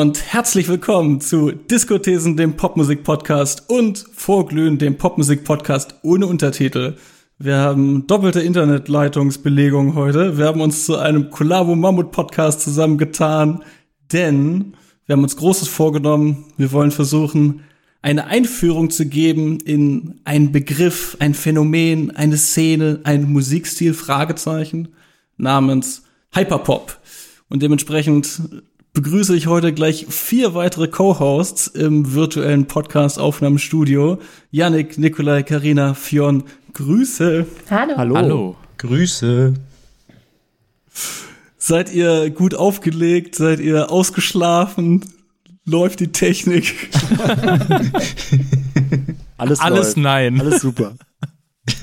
Und herzlich willkommen zu Diskothesen, dem Popmusik-Podcast und Vorglühen, dem Popmusik-Podcast ohne Untertitel. Wir haben doppelte Internetleitungsbelegung heute. Wir haben uns zu einem Collabo Mammut Podcast zusammengetan, denn wir haben uns Großes vorgenommen. Wir wollen versuchen, eine Einführung zu geben in einen Begriff, ein Phänomen, eine Szene, ein Musikstil, Fragezeichen, namens Hyperpop. Und dementsprechend begrüße ich heute gleich vier weitere Co-Hosts im virtuellen Podcast-Aufnahmestudio. Yannick, Nikolai, Karina, Fionn, Grüße. Hallo. Hallo. Hallo. Grüße. Seid ihr gut aufgelegt? Seid ihr ausgeschlafen? Läuft die Technik? Alles, Alles läuft. nein. Alles super.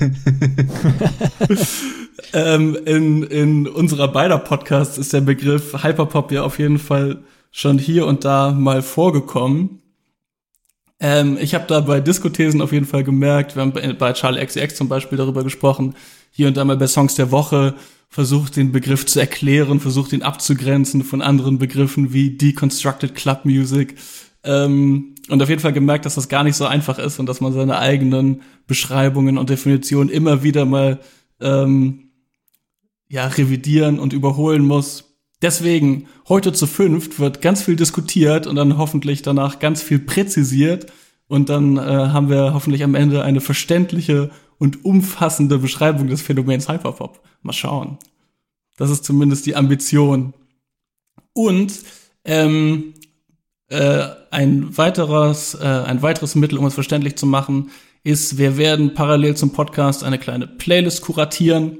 ähm, in, in unserer beider Podcasts ist der Begriff Hyperpop ja auf jeden Fall schon hier und da mal vorgekommen. Ähm, ich habe da bei Diskothesen auf jeden Fall gemerkt, wir haben bei, bei Charlie XCX zum Beispiel darüber gesprochen, hier und da mal bei Songs der Woche versucht den Begriff zu erklären, versucht ihn abzugrenzen von anderen Begriffen wie Deconstructed Club Music. Ähm, und auf jeden Fall gemerkt, dass das gar nicht so einfach ist und dass man seine eigenen Beschreibungen und Definitionen immer wieder mal ähm, ja, revidieren und überholen muss. Deswegen, heute zu fünft wird ganz viel diskutiert und dann hoffentlich danach ganz viel präzisiert. Und dann äh, haben wir hoffentlich am Ende eine verständliche und umfassende Beschreibung des Phänomens Hyperpop. Mal schauen. Das ist zumindest die Ambition. Und ähm, äh, ein weiteres, äh, ein weiteres Mittel, um es verständlich zu machen, ist, wir werden parallel zum Podcast eine kleine Playlist kuratieren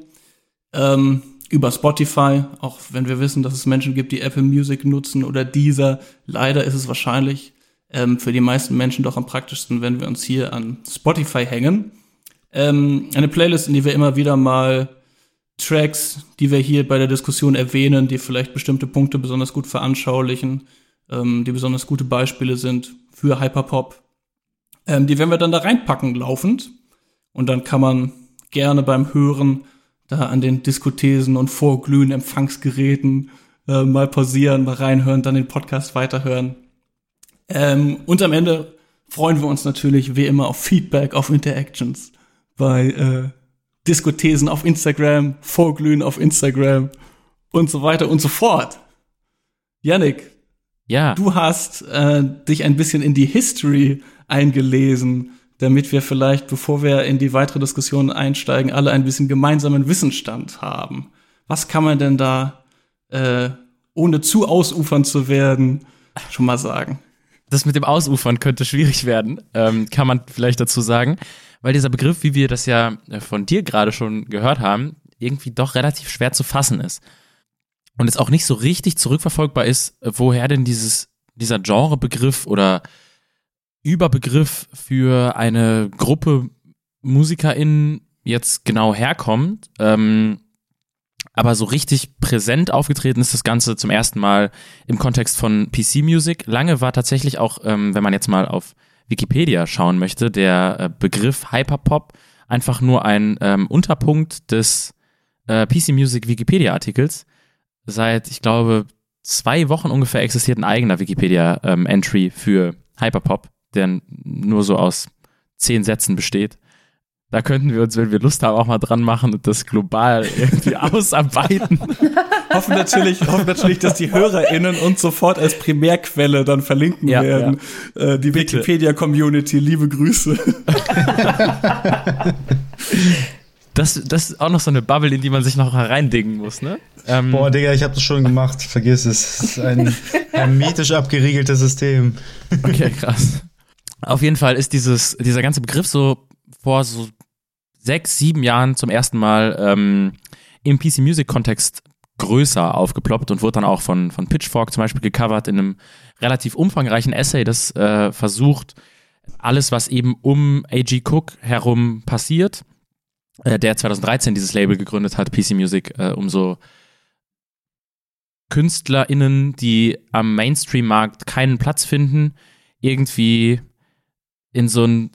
ähm, über Spotify, auch wenn wir wissen, dass es Menschen gibt, die Apple Music nutzen oder dieser. Leider ist es wahrscheinlich ähm, für die meisten Menschen doch am praktischsten, wenn wir uns hier an Spotify hängen. Ähm, eine Playlist, in die wir immer wieder mal Tracks, die wir hier bei der Diskussion erwähnen, die vielleicht bestimmte Punkte besonders gut veranschaulichen, ähm, die besonders gute Beispiele sind für Hyperpop. Ähm, die werden wir dann da reinpacken laufend. Und dann kann man gerne beim Hören da an den Diskothesen und vorglühen Empfangsgeräten äh, mal pausieren, mal reinhören, dann den Podcast weiterhören. Ähm, und am Ende freuen wir uns natürlich wie immer auf Feedback, auf Interactions bei äh, Diskothesen auf Instagram, Vorglühen auf Instagram und so weiter und so fort. Yannick, Ja. du hast äh, dich ein bisschen in die History eingelesen, damit wir vielleicht, bevor wir in die weitere Diskussion einsteigen, alle ein bisschen gemeinsamen Wissensstand haben. Was kann man denn da, äh, ohne zu ausufern zu werden, schon mal sagen? Das mit dem Ausufern könnte schwierig werden, ähm, kann man vielleicht dazu sagen, weil dieser Begriff, wie wir das ja äh, von dir gerade schon gehört haben, irgendwie doch relativ schwer zu fassen ist. Und es auch nicht so richtig zurückverfolgbar ist, äh, woher denn dieses, dieser Genrebegriff oder Überbegriff für eine Gruppe MusikerInnen jetzt genau herkommt. Ähm, aber so richtig präsent aufgetreten ist das Ganze zum ersten Mal im Kontext von PC Music. Lange war tatsächlich auch, ähm, wenn man jetzt mal auf Wikipedia schauen möchte, der äh, Begriff Hyperpop einfach nur ein ähm, Unterpunkt des äh, PC Music Wikipedia Artikels. Seit, ich glaube, zwei Wochen ungefähr existiert ein eigener Wikipedia ähm, Entry für Hyperpop, der nur so aus zehn Sätzen besteht. Da könnten wir uns, wenn wir Lust haben, auch mal dran machen und das global irgendwie ausarbeiten. hoffen natürlich, hoffen natürlich, dass die HörerInnen uns sofort als Primärquelle dann verlinken Ja, werden. Äh, die. Wikipedia-Community, liebe Grüße. Das, das ist auch noch so eine Bubble, in die man sich noch hereindingen muss, ne? Ähm, Boah, Digga, ich habe das schon gemacht. Vergiss es. Es ist ein hermetisch abgeriegeltes System. Okay, krass. Auf jeden Fall ist dieses, dieser ganze Begriff so vor so sechs, sieben Jahren zum ersten Mal ähm, im PC-Music-Kontext größer aufgeploppt und wurde dann auch von, von Pitchfork zum Beispiel gecovert in einem relativ umfangreichen Essay, das äh, versucht, alles, was eben um A.G. Cook herum passiert, äh, der 2013 dieses Label gegründet hat, PC Music, äh, um so KünstlerInnen, die am Mainstream-Markt keinen Platz finden, irgendwie in so ein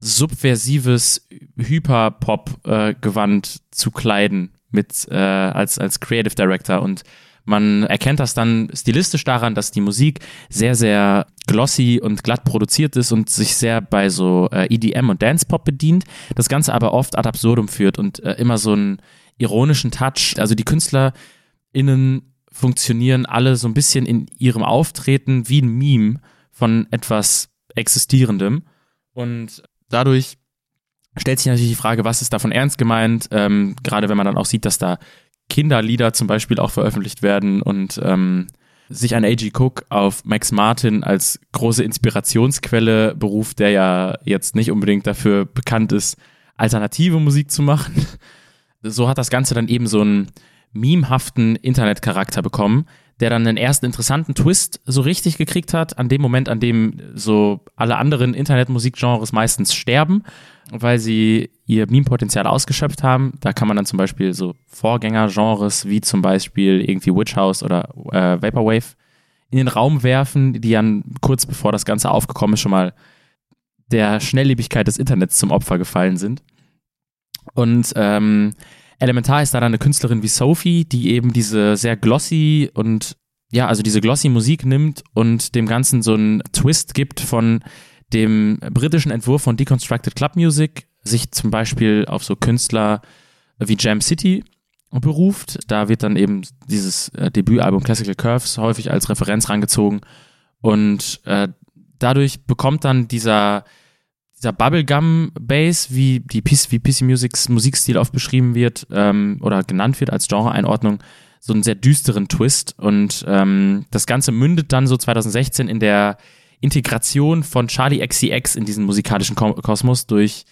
subversives Hyperpop-Gewand zu kleiden mit äh, als als Creative Director und Man erkennt das dann stilistisch daran, dass die Musik sehr, sehr glossy und glatt produziert ist und sich sehr bei so äh, EDM und Dance-Pop bedient. Das Ganze aber oft ad absurdum führt und äh, immer so einen ironischen Touch. Also die KünstlerInnen funktionieren alle so ein bisschen in ihrem Auftreten wie ein Meme von etwas Existierendem. Und dadurch stellt sich natürlich die Frage, was ist davon ernst gemeint? Ähm, gerade wenn man dann auch sieht, dass da Kinderlieder zum Beispiel auch veröffentlicht werden und ähm, sich ein A.G. Cook auf Max Martin als große Inspirationsquelle beruft, der ja jetzt nicht unbedingt dafür bekannt ist, alternative Musik zu machen. So hat das Ganze dann eben so einen memehaften Internetcharakter bekommen, der dann einen ersten interessanten Twist so richtig gekriegt hat, an dem Moment, an dem so alle anderen Internetmusikgenres meistens sterben, weil sie ihr Meme-Potenzial ausgeschöpft haben. Da kann man dann zum Beispiel so Vorgängergenres wie zum Beispiel irgendwie Witch House oder äh, Vaporwave in den Raum werfen, die dann kurz bevor das Ganze aufgekommen ist, schon mal der Schnelllebigkeit des Internets zum Opfer gefallen sind. Und ähm, Elementar ist da dann eine Künstlerin wie Sophie, die eben diese sehr glossy und ja, also diese glossy Musik nimmt und dem Ganzen so einen Twist gibt von dem britischen Entwurf von Deconstructed Club Music, sich zum Beispiel auf so Künstler wie Jam City beruft. Da wird dann eben dieses äh, Debütalbum Classical Curves häufig als Referenz rangezogen und äh, dadurch bekommt dann dieser dieser Bubblegum-Bass, wie die PC, wie PC Musics Musikstil oft beschrieben wird ähm, oder genannt wird als Genre-Einordnung, so einen sehr düsteren Twist. Und ähm, das Ganze mündet dann so 2016 in der Integration von Charlie XCX in diesen musikalischen Kosmos durch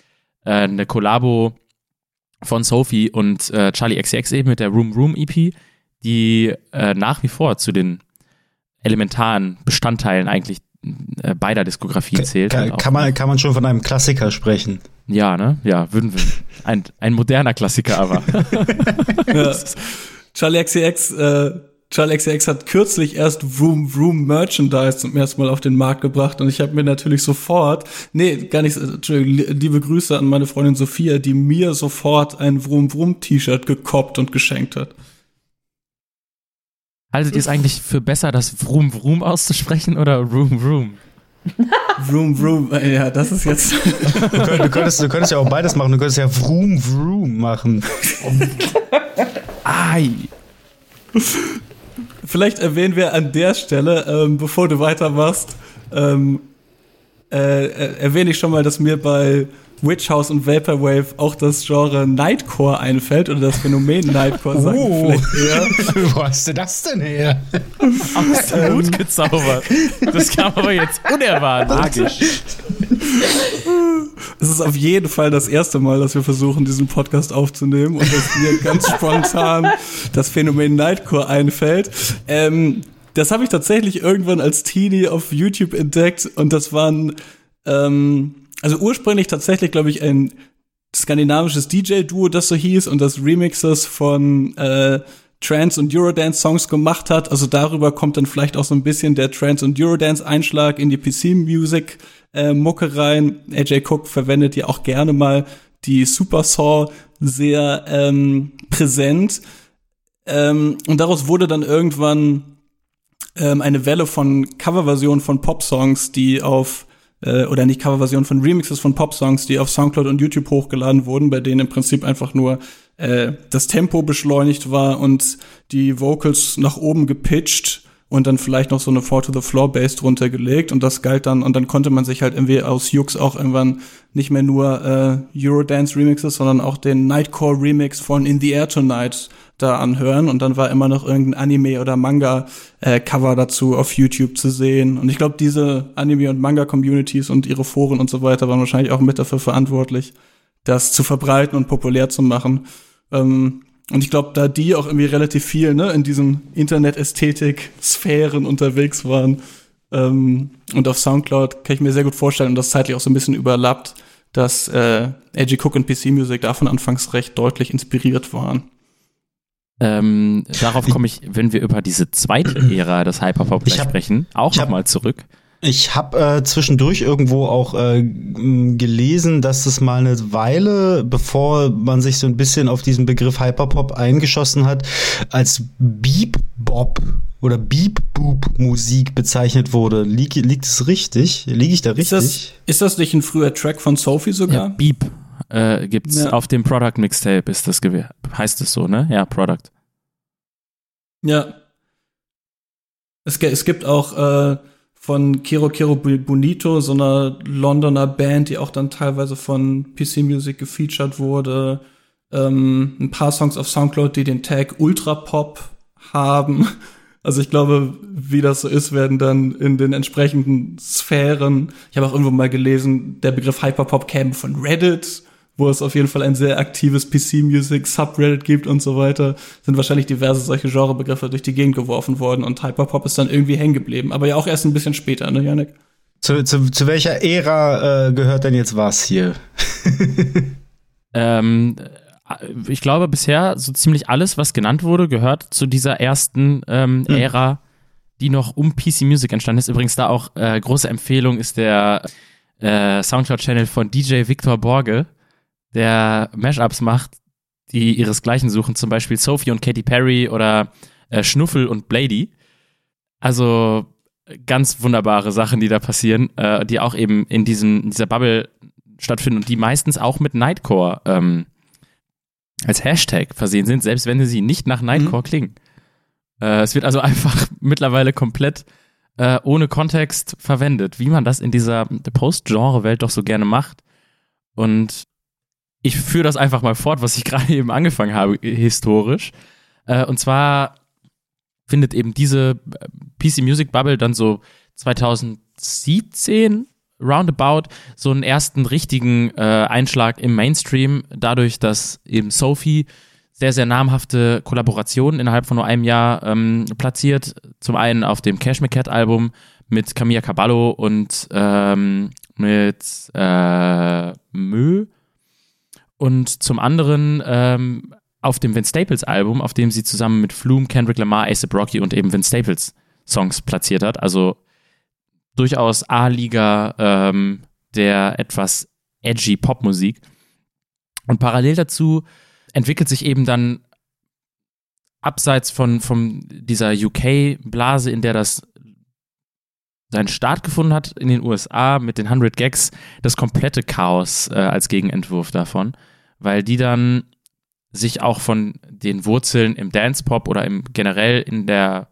äh, eine Kollabo von Sophie und äh, Charlie XCX eben mit der Room Room EP, die äh, nach wie vor zu den elementaren Bestandteilen eigentlich beider Diskografie zählt. Kann, kann, man, kann man schon von einem Klassiker sprechen? Ja, ne? Ja, würden wir. Ein, ein moderner Klassiker aber. ja. Charlie XCX, äh, Charlie XCX hat kürzlich erst Room Room Merchandise zum ersten Mal auf den Markt gebracht und ich habe mir natürlich sofort, nee, gar nicht, Entschuldigung, liebe Grüße an meine Freundin Sophia, die mir sofort ein Vroom Vroom T-Shirt gekoppt und geschenkt hat. Haltet ihr es eigentlich für besser, das Vroom Vroom auszusprechen oder Room Room? Vroom Vroom, ja, das ist jetzt. du, könntest, du könntest ja auch beides machen. Du könntest ja Vroom Vroom machen. Ai. Vielleicht erwähnen wir an der Stelle, ähm, bevor du weitermachst, ähm, äh, äh erwähne ich schon mal, dass mir bei Witch House und Vaporwave auch das Genre Nightcore einfällt oder das Phänomen Nightcore sagen oh. vielleicht Wo hast du das denn her? Aus dem Hut gezaubert. Das kam aber jetzt unerwartet. Magisch. Es ist auf jeden Fall das erste Mal, dass wir versuchen, diesen Podcast aufzunehmen und dass mir ganz spontan das Phänomen Nightcore einfällt. Ähm, das habe ich tatsächlich irgendwann als Teenie auf YouTube entdeckt und das waren ähm, also ursprünglich tatsächlich, glaube ich, ein skandinavisches DJ-Duo, das so hieß und das Remixes von äh, Trance- und Eurodance-Songs gemacht hat. Also darüber kommt dann vielleicht auch so ein bisschen der Trance- und Eurodance-Einschlag in die PC-Music-Mucke äh, rein. AJ Cook verwendet ja auch gerne mal die Super Saw sehr ähm, präsent. Ähm, und daraus wurde dann irgendwann ähm, eine Welle von Coverversionen von Pop-Songs, die auf äh, oder nicht Coverversion von Remixes von Pop-Songs, die auf Soundcloud und YouTube hochgeladen wurden, bei denen im Prinzip einfach nur äh, das Tempo beschleunigt war und die Vocals nach oben gepitcht und dann vielleicht noch so eine Four to the Floor Bass drunter gelegt und das galt dann und dann konnte man sich halt irgendwie aus Jux auch irgendwann nicht mehr nur äh, Eurodance Remixes, sondern auch den Nightcore Remix von In the Air Tonight da anhören und dann war immer noch irgendein Anime oder Manga äh, Cover dazu auf YouTube zu sehen und ich glaube diese Anime und Manga Communities und ihre Foren und so weiter waren wahrscheinlich auch mit dafür verantwortlich, das zu verbreiten und populär zu machen. Ähm, und ich glaube, da die auch irgendwie relativ viel ne, in diesen Internet-Ästhetik-Sphären unterwegs waren ähm, und auf Soundcloud kann ich mir sehr gut vorstellen und das zeitlich auch so ein bisschen überlappt, dass äh, AG Cook und PC Music davon anfangs recht deutlich inspiriert waren. Ähm, darauf komme ich, wenn wir über diese zweite Ära des Hyperpop sprechen, auch nochmal zurück. Ich habe äh, zwischendurch irgendwo auch äh, gelesen, dass es mal eine Weile, bevor man sich so ein bisschen auf diesen Begriff Hyperpop eingeschossen hat, als Beep-Bop oder Beep-Boop-Musik bezeichnet wurde. Lieg, liegt es richtig? Liege ich da richtig? Ist das, ist das nicht ein früher Track von Sophie sogar? Ja, Beep äh, gibt's Ja. auf dem Product Mixtape, ist das gew- heißt es so, ne? Ja, Product. Ja. Es, es gibt auch äh, von Kero Kero Bu- Bonito, so einer Londoner Band, die auch dann teilweise von PC Music gefeatured wurde, ähm, ein paar Songs auf Soundcloud, die den Tag Ultra Pop haben. Also ich glaube, wie das so ist, werden dann in den entsprechenden Sphären, ich habe auch irgendwo mal gelesen, der Begriff Hyperpop käme von Reddit, wo es auf jeden Fall ein sehr aktives PC-Music Subreddit gibt und so weiter, sind wahrscheinlich diverse solche Genrebegriffe durch die Gegend geworfen worden und Hyperpop ist dann irgendwie hängen geblieben. Aber ja auch erst ein bisschen später, ne, Janik? Zu, zu, zu welcher Ära äh, gehört denn jetzt was hier? Ähm, ich glaube, bisher so ziemlich alles, was genannt wurde, gehört zu dieser ersten ähm, Hm. Ära, die noch um PC Music entstanden ist. Übrigens da auch äh, große Empfehlung ist der äh, Soundcloud-Channel von DJ Victor Borge, der Mashups macht, die ihresgleichen suchen, zum Beispiel Sophie und Katy Perry oder äh, Schnuffel und Blady. Also ganz wunderbare Sachen, die da passieren, äh, die auch eben in, diesem, in dieser Bubble stattfinden und die meistens auch mit Nightcore ähm, als Hashtag versehen sind, selbst wenn sie nicht nach Nightcore klingen. Äh, es wird also einfach mittlerweile komplett äh, ohne Kontext verwendet, wie man das in dieser Post-Genre-Welt doch so gerne macht. Und ich führe das einfach mal fort, was ich gerade eben angefangen habe, historisch. Äh, und zwar findet eben diese äh, PC Music Bubble dann so 2017 roundabout so einen ersten richtigen äh, Einschlag im Mainstream, dadurch, dass eben Sophie sehr, sehr namhafte Kollaborationen innerhalb von nur einem Jahr ähm, platziert. Zum einen auf dem Cash Me Cat Album mit Camilla Caballo und ähm, mit äh, Mö. Und zum anderen ähm, auf dem Vince Staples Album, auf dem sie zusammen mit Flume, Kendrick Lamar, A$AP Rocky und eben Vince Staples Songs platziert hat. Also durchaus A-Liga ähm, der etwas edgy Popmusik. Und parallel dazu entwickelt sich eben dann abseits von, von dieser UK-Blase, in der das seinen Start gefunden hat in den USA mit den 100 Gags, das komplette Chaos äh, als Gegenentwurf davon, weil die dann sich auch von den Wurzeln im Dance-Pop oder im generell in der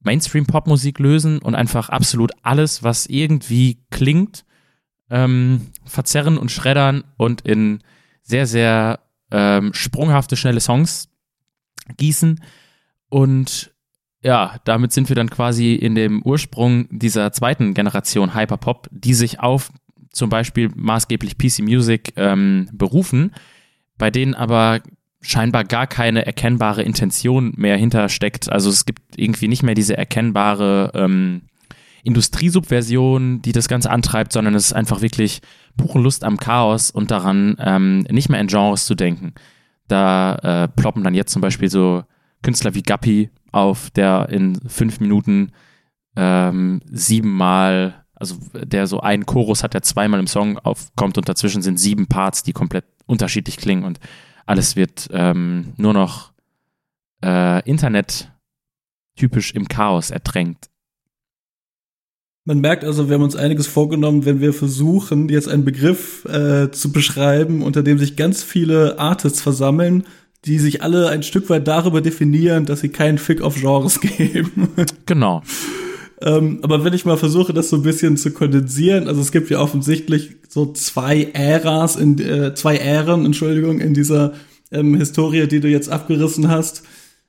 Mainstream-Pop-Musik lösen und einfach absolut alles, was irgendwie klingt, ähm, verzerren und schreddern und in sehr, sehr ähm, sprunghafte, schnelle Songs gießen. Und ja, damit sind wir dann quasi in dem Ursprung dieser zweiten Generation Hyperpop, die sich auf zum Beispiel maßgeblich PC Music ähm, berufen, bei denen aber scheinbar gar keine erkennbare Intention mehr hintersteckt. Also es gibt irgendwie nicht mehr diese erkennbare ähm, Industriesubversion, die das Ganze antreibt, sondern es ist einfach wirklich pure Lust am Chaos und daran, ähm, nicht mehr in Genres zu denken. Da äh, ploppen dann jetzt zum Beispiel so Künstler wie Guppy auf, der in fünf Minuten ähm, siebenmal, also der so einen Chorus hat, der zweimal im Song aufkommt und dazwischen sind sieben Parts, die komplett unterschiedlich klingen und alles wird ähm, nur noch äh, Internet typisch im Chaos ertränkt. Man merkt also, wir haben uns einiges vorgenommen, wenn wir versuchen, jetzt einen Begriff äh, zu beschreiben, unter dem sich ganz viele Artists versammeln, die sich alle ein Stück weit darüber definieren, dass sie keinen Fick auf Genres geben. Genau. ähm, aber wenn ich mal versuche, das so ein bisschen zu kondensieren, also es gibt ja offensichtlich so zwei Äras, in, äh, zwei Ähren, Entschuldigung, in dieser ähm, Historie, die du jetzt abgerissen hast.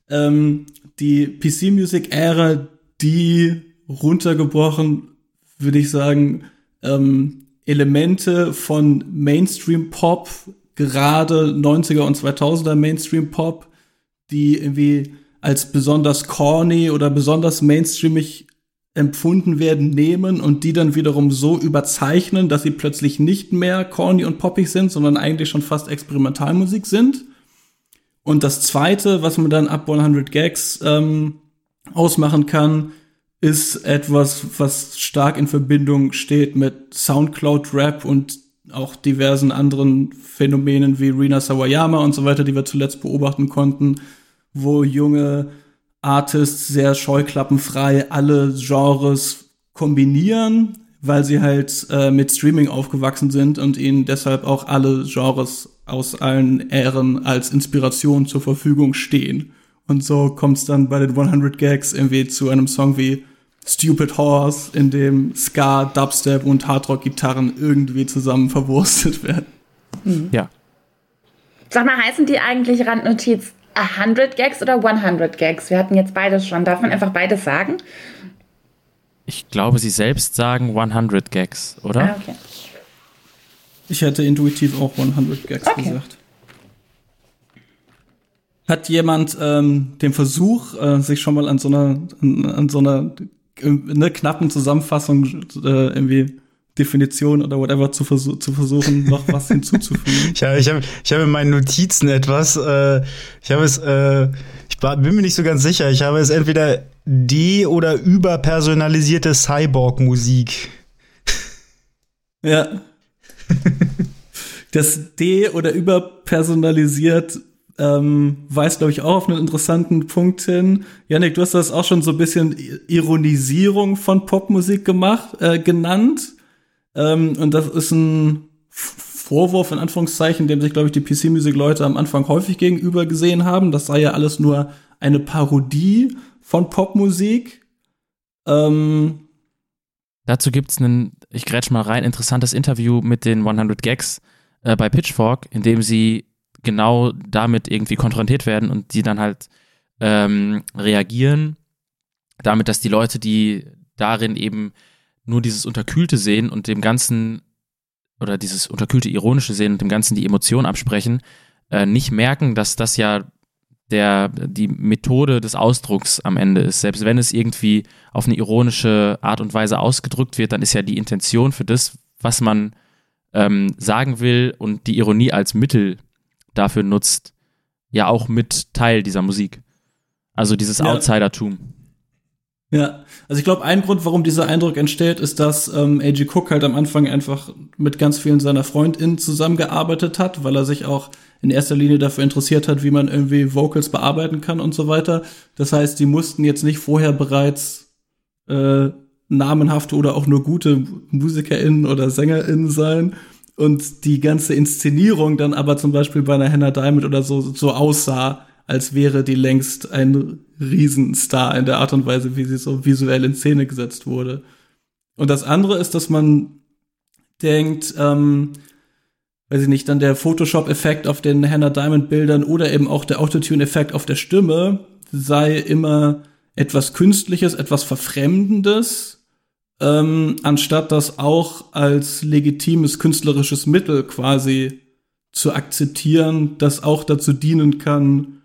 Ähm, die PC-Music-Ära, die runtergebrochen, würde ich sagen, ähm, Elemente von Mainstream-Pop, gerade 90er und 2000er Mainstream-Pop, die irgendwie als besonders corny oder besonders mainstreamig empfunden werden, nehmen und die dann wiederum so überzeichnen, dass sie plötzlich nicht mehr corny und poppig sind, sondern eigentlich schon fast Experimentalmusik sind. Und das zweite, was man dann ab 100 Gags ähm, ausmachen kann, ist etwas, was stark in Verbindung steht mit Soundcloud-Rap und auch diversen anderen Phänomenen wie Rina Sawayama und so weiter, die wir zuletzt beobachten konnten, wo junge Artists sehr scheuklappenfrei alle Genres kombinieren, weil sie halt äh, mit Streaming aufgewachsen sind und ihnen deshalb auch alle Genres aus allen Ähren als Inspiration zur Verfügung stehen. Und so kommt es dann bei den 100 Gags irgendwie zu einem Song wie Stupid Horse, in dem Ska, Dubstep und Hardrock-Gitarren irgendwie zusammen verwurstet werden. Mhm. Ja. Sag mal, heißen die eigentlich Randnotiz 100 Gags oder 100 Gags? Wir hatten jetzt beides schon. Darf man einfach beides sagen? Ich glaube, sie selbst sagen 100 Gags, oder? Ah, okay. Ich hätte intuitiv auch 100 Gags okay. gesagt. Hat jemand ähm, den Versuch, äh, sich schon mal an so einer, an, an so einer eine knappen Zusammenfassung äh, irgendwie Definition oder whatever zu, versuch, zu versuchen, noch was hinzuzufügen. ich habe ich hab, ich hab in meinen Notizen etwas, äh, ich habe es, äh, ich bin mir nicht so ganz sicher, ich habe es entweder de- oder überpersonalisierte Cyborg-Musik. Ja. das de- oder überpersonalisiert ähm, weist, glaube ich, auch auf einen interessanten Punkt hin. Janik, du hast das auch schon so ein bisschen Ironisierung von Popmusik gemacht, äh, genannt. Ähm, und das ist ein Vorwurf in Anführungszeichen, dem sich, glaube ich, die PC-Musik-Leute am Anfang häufig gegenüber gesehen haben. Das sei ja alles nur eine Parodie von Popmusik. Ähm, Dazu gibt's einen, ich grätsch mal rein, interessantes Interview mit den 100 Gags äh, bei Pitchfork, in dem sie genau damit irgendwie konfrontiert werden und die dann halt ähm, reagieren, damit, dass die Leute, die darin eben nur dieses Unterkühlte sehen und dem Ganzen oder dieses unterkühlte Ironische sehen und dem Ganzen die Emotion absprechen, äh, nicht merken, dass das ja der, die Methode des Ausdrucks am Ende ist. Selbst wenn es irgendwie auf eine ironische Art und Weise ausgedrückt wird, dann ist ja die Intention für das, was man ähm, sagen will und die Ironie als Mittel dafür nutzt, ja auch mit Teil dieser Musik. Also dieses ja. Outsidertum. Ja, also ich glaube, ein Grund, warum dieser Eindruck entsteht, ist, dass ähm, A.G. Cook halt am Anfang einfach mit ganz vielen seiner FreundInnen zusammengearbeitet hat, weil er sich auch in erster Linie dafür interessiert hat, wie man irgendwie Vocals bearbeiten kann und so weiter. Das heißt, die mussten jetzt nicht vorher bereits äh, namenhafte oder auch nur gute MusikerInnen oder SängerInnen sein, und die ganze Inszenierung dann aber zum Beispiel bei einer Hannah Diamond oder so so aussah, als wäre die längst ein Riesenstar in der Art und Weise, wie sie so visuell in Szene gesetzt wurde. Und das andere ist, dass man denkt, ähm, weiß ich nicht, dann der Photoshop-Effekt auf den Hannah Diamond-Bildern oder eben auch der Autotune-Effekt auf der Stimme sei immer etwas Künstliches, etwas Verfremdendes ähm, anstatt das auch als legitimes künstlerisches Mittel quasi zu akzeptieren, das auch dazu dienen kann,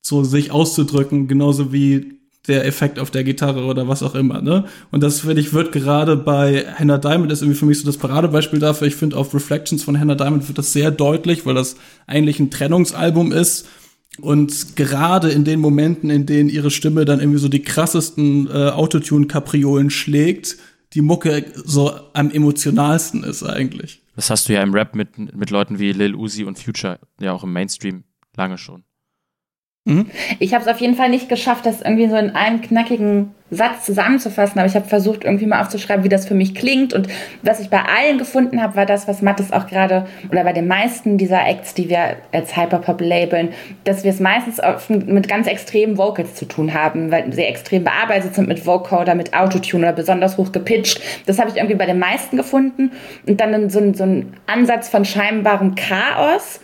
so sich auszudrücken, genauso wie der Effekt auf der Gitarre oder was auch immer, ne? Und das finde ich wird gerade bei Hannah Diamond ist irgendwie für mich so das Paradebeispiel dafür. Ich finde auf Reflections von Hannah Diamond wird das sehr deutlich, weil das eigentlich ein Trennungsalbum ist und gerade in den Momenten, in denen ihre Stimme dann irgendwie so die krassesten äh, Autotune-Kapriolen schlägt, die Mucke so am emotionalsten ist eigentlich. Das hast du ja im Rap mit, mit Leuten wie Lil Uzi und Future, ja auch im Mainstream lange schon. Mhm. Ich habe es auf jeden Fall nicht geschafft, das irgendwie so in einem knackigen Satz zusammenzufassen, aber ich habe versucht, irgendwie mal aufzuschreiben, wie das für mich klingt. Und was ich bei allen gefunden habe, war das, was Mattes auch gerade, oder bei den meisten dieser Acts, die wir als Hyperpop labeln, dass wir es meistens mit ganz extremen Vocals zu tun haben, weil sie extrem bearbeitet sind mit Vocoder, mit Autotune oder besonders hoch gepitcht. Das habe ich irgendwie bei den meisten gefunden. Und dann so, so ein Ansatz von scheinbarem Chaos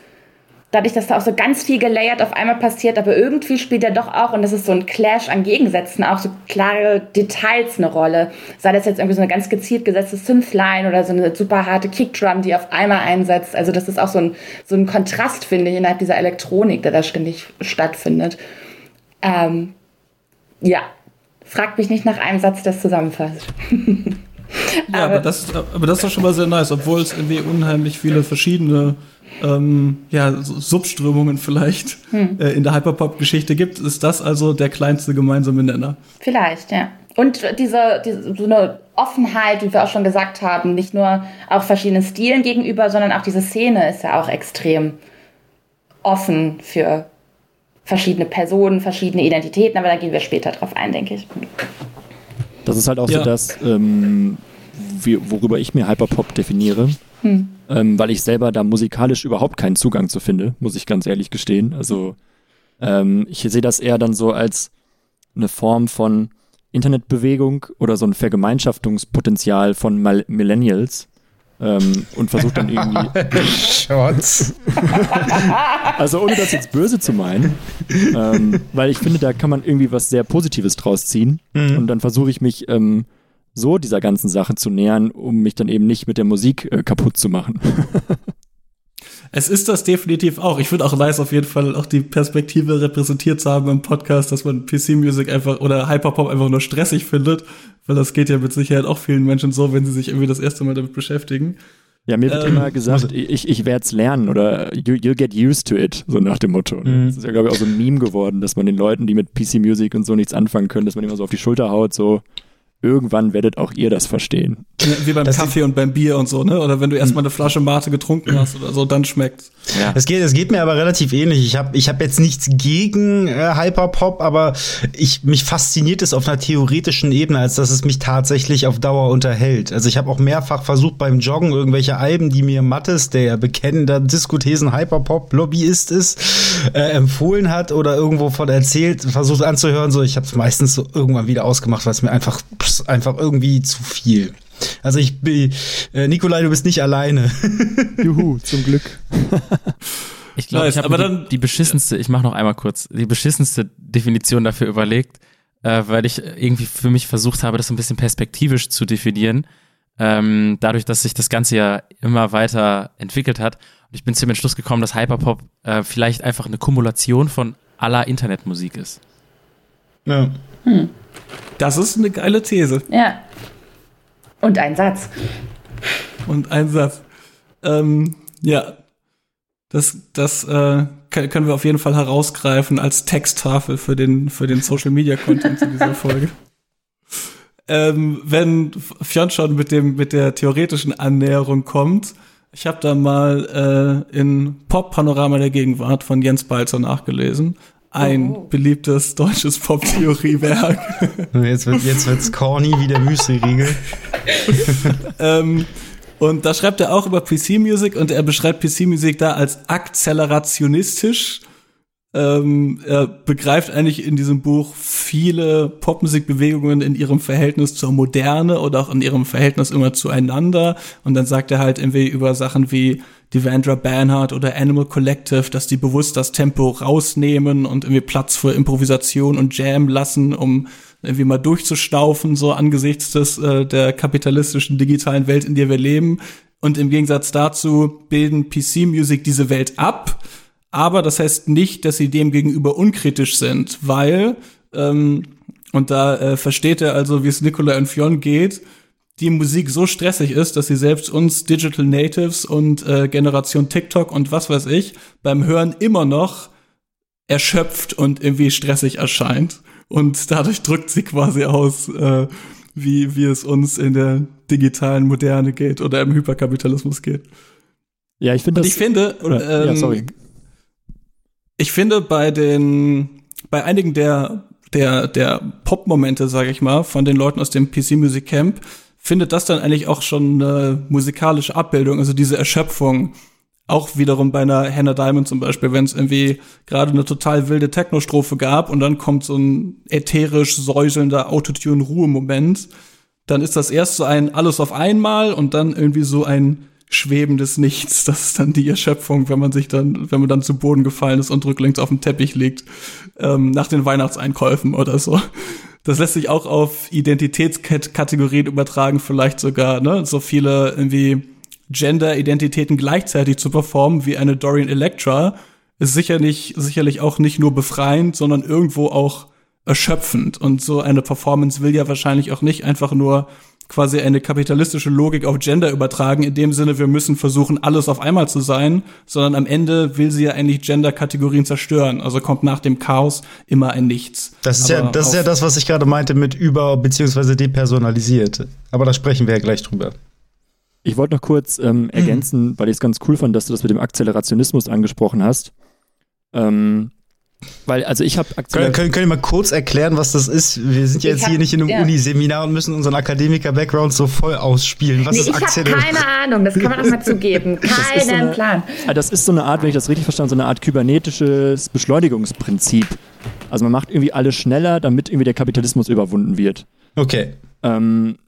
dadurch, dass da auch so ganz viel gelayert auf einmal passiert, aber irgendwie spielt er doch auch, und das ist so ein Clash an Gegensätzen, auch so klare Details eine Rolle. Sei das jetzt irgendwie so eine ganz gezielt gesetzte Synthline oder so eine super harte Kickdrum, die auf einmal einsetzt. Also das ist auch so ein, so ein Kontrast, finde ich, innerhalb dieser Elektronik, der da ständig stattfindet. Ähm, ja, fragt mich nicht nach einem Satz, es zusammenfasst. ja, aber, aber, das, aber das ist doch schon mal sehr nice, obwohl es irgendwie unheimlich viele verschiedene ähm, ja, Subströmungen vielleicht hm. äh, in der Hyperpop-Geschichte gibt, ist das also der kleinste gemeinsame Nenner. Vielleicht, ja. Und diese, diese so eine Offenheit, wie wir auch schon gesagt haben, nicht nur auch verschiedenen Stilen gegenüber, sondern auch diese Szene ist ja auch extrem offen für verschiedene Personen, verschiedene Identitäten, aber da gehen wir später drauf ein, denke ich. Das ist halt auch ja. so das, ähm, wie, worüber ich mir Hyperpop definiere. Hm. Ähm, weil ich selber da musikalisch überhaupt keinen Zugang zu finde, muss ich ganz ehrlich gestehen. Also ähm, ich sehe das eher dann so als eine Form von Internetbewegung oder so ein Vergemeinschaftungspotenzial von Mal Millennials ähm, und versuche dann irgendwie. Shots. also ohne das jetzt böse zu meinen, ähm, weil ich finde, da kann man irgendwie was sehr Positives draus ziehen. Mhm. Und dann versuche ich mich ähm, so dieser ganzen Sache zu nähern, um mich dann eben nicht mit der Musik äh, kaputt zu machen. Es ist das definitiv auch. Ich finde auch nice, auf jeden Fall auch die Perspektive repräsentiert zu haben im Podcast, dass man PC-Music einfach oder Hyperpop einfach nur stressig findet, weil das geht ja mit Sicherheit auch vielen Menschen so, wenn sie sich irgendwie das erste Mal damit beschäftigen. Ja, mir wird ähm, immer gesagt, ich, ich werde es lernen oder you, you'll get used to it, so nach dem Motto. Mhm. Das ist ja, glaube ich, auch so ein Meme geworden, dass man den Leuten, die mit PC-Music und so nichts anfangen können, dass man immer so auf die Schulter haut, so, irgendwann werdet auch ihr das verstehen. Wie beim das Kaffee und beim Bier und so, ne? Oder wenn du erstmal eine Flasche Mate getrunken hast oder so, dann schmeckt's. Ja. Es geht, es geht mir aber relativ ähnlich. Ich habe ich hab jetzt nichts gegen äh, Hyperpop, aber ich mich fasziniert es auf einer theoretischen Ebene, als dass es mich tatsächlich auf Dauer unterhält. Also ich habe auch mehrfach versucht beim Joggen irgendwelche Alben, die mir Mattes, der ja bekennender Diskuthesen Hyperpop Lobbyist ist, äh, empfohlen hat oder irgendwo von erzählt, versucht anzuhören. So, ich habe es meistens so irgendwann wieder ausgemacht, weil es mir einfach einfach irgendwie zu viel. Also ich bin, äh, Nikolai, du bist nicht alleine. Juhu, zum Glück. Ich glaube, nice, ich habe die, die beschissenste, ich mache noch einmal kurz, die beschissenste Definition dafür überlegt, äh, weil ich irgendwie für mich versucht habe, das so ein bisschen perspektivisch zu definieren. Ähm, dadurch, dass sich das Ganze ja immer weiter entwickelt hat. Und ich bin zu dem Entschluss gekommen, dass Hyperpop äh, vielleicht einfach eine Kumulation von aller Internetmusik ist. Ja. Hm. Das ist eine geile These. Ja. Und ein Satz. Und ein Satz. Ähm, ja. Das, das äh, können wir auf jeden Fall herausgreifen als Texttafel für den, für den Social Media Content in dieser Folge. ähm, wenn Fionn schon mit dem, mit der theoretischen Annäherung kommt, ich habe da mal äh, in Pop Panorama der Gegenwart von Jens Balzer nachgelesen ein oh. beliebtes deutsches Pop-Theoriewerk. jetzt, wird, jetzt wird's corny wie der Müsli-Riegel. ähm, und da schreibt er auch über PC-Music und er beschreibt PC-Music da als akzelerationistisch. Ähm, er begreift eigentlich in diesem Buch viele Popmusikbewegungen in ihrem Verhältnis zur Moderne oder auch in ihrem Verhältnis immer zueinander. Und dann sagt er halt irgendwie über Sachen wie Devandra Banhart oder Animal Collective, dass die bewusst das Tempo rausnehmen und irgendwie Platz für Improvisation und Jam lassen, um irgendwie mal durchzustaufen, so angesichts des äh, der kapitalistischen digitalen Welt, in der wir leben. Und im Gegensatz dazu bilden PC-Music diese Welt ab. Aber das heißt nicht, dass sie dem gegenüber unkritisch sind, weil, ähm, und da äh, versteht er also, wie es Nicola und Fionn geht, die Musik so stressig ist, dass sie selbst uns Digital Natives und äh, Generation TikTok und was weiß ich beim Hören immer noch erschöpft und irgendwie stressig erscheint. Und dadurch drückt sie quasi aus, äh, wie, wie es uns in der digitalen Moderne geht oder im Hyperkapitalismus geht. Ja, ich finde das. Ich finde, oder, ähm, ja, sorry. Ich finde bei den, bei einigen der der der Pop-Momente, sage ich mal, von den Leuten aus dem PC Music Camp findet das dann eigentlich auch schon eine musikalische Abbildung, also diese Erschöpfung. Auch wiederum bei einer Hannah Diamond zum Beispiel, wenn es irgendwie gerade eine total wilde Techno-Strophe gab und dann kommt so ein ätherisch säuselnder Autotune-Ruhe-Moment, dann ist das erst so ein alles auf einmal und dann irgendwie so ein schwebendes Nichts. Das ist dann die Erschöpfung, wenn man sich dann, wenn man dann zu Boden gefallen ist und rücklings auf dem Teppich liegt, ähm, nach den Weihnachtseinkäufen oder so. Das lässt sich auch auf Identitätskategorien übertragen, vielleicht sogar, ne? So viele irgendwie Gender-Identitäten gleichzeitig zu performen wie eine Dorian Electra ist sicherlich, sicherlich auch nicht nur befreiend, sondern irgendwo auch erschöpfend. Und so eine Performance will ja wahrscheinlich auch nicht einfach nur quasi eine kapitalistische Logik auf Gender übertragen, in dem Sinne, wir müssen versuchen, alles auf einmal zu sein, sondern am Ende will sie ja eigentlich Gender-Kategorien zerstören. Also kommt nach dem Chaos immer ein Nichts. Das ist, ja, das ist ja das, was ich gerade meinte mit über- bzw. depersonalisiert. Aber da sprechen wir ja gleich drüber. Ich wollte noch kurz ähm, mhm. ergänzen, mhm. weil ich es ganz cool fand, dass du das mit dem Akzelerationismus angesprochen hast. Ähm, weil, also ich habe können, können, können wir mal kurz erklären, was das ist? Wir sind ja jetzt hab, hier nicht in einem ja. Uniseminar und müssen unseren Akademiker-Background so voll ausspielen. Was nee, ist ich habe keine Ahnung, das kann man doch mal zugeben. Keinen so eine, Plan. Ah, das ist so eine Art, wenn ich das richtig verstanden so eine Art kybernetisches Beschleunigungsprinzip. Also man macht irgendwie alles schneller, damit irgendwie der Kapitalismus überwunden wird. Okay. Ähm,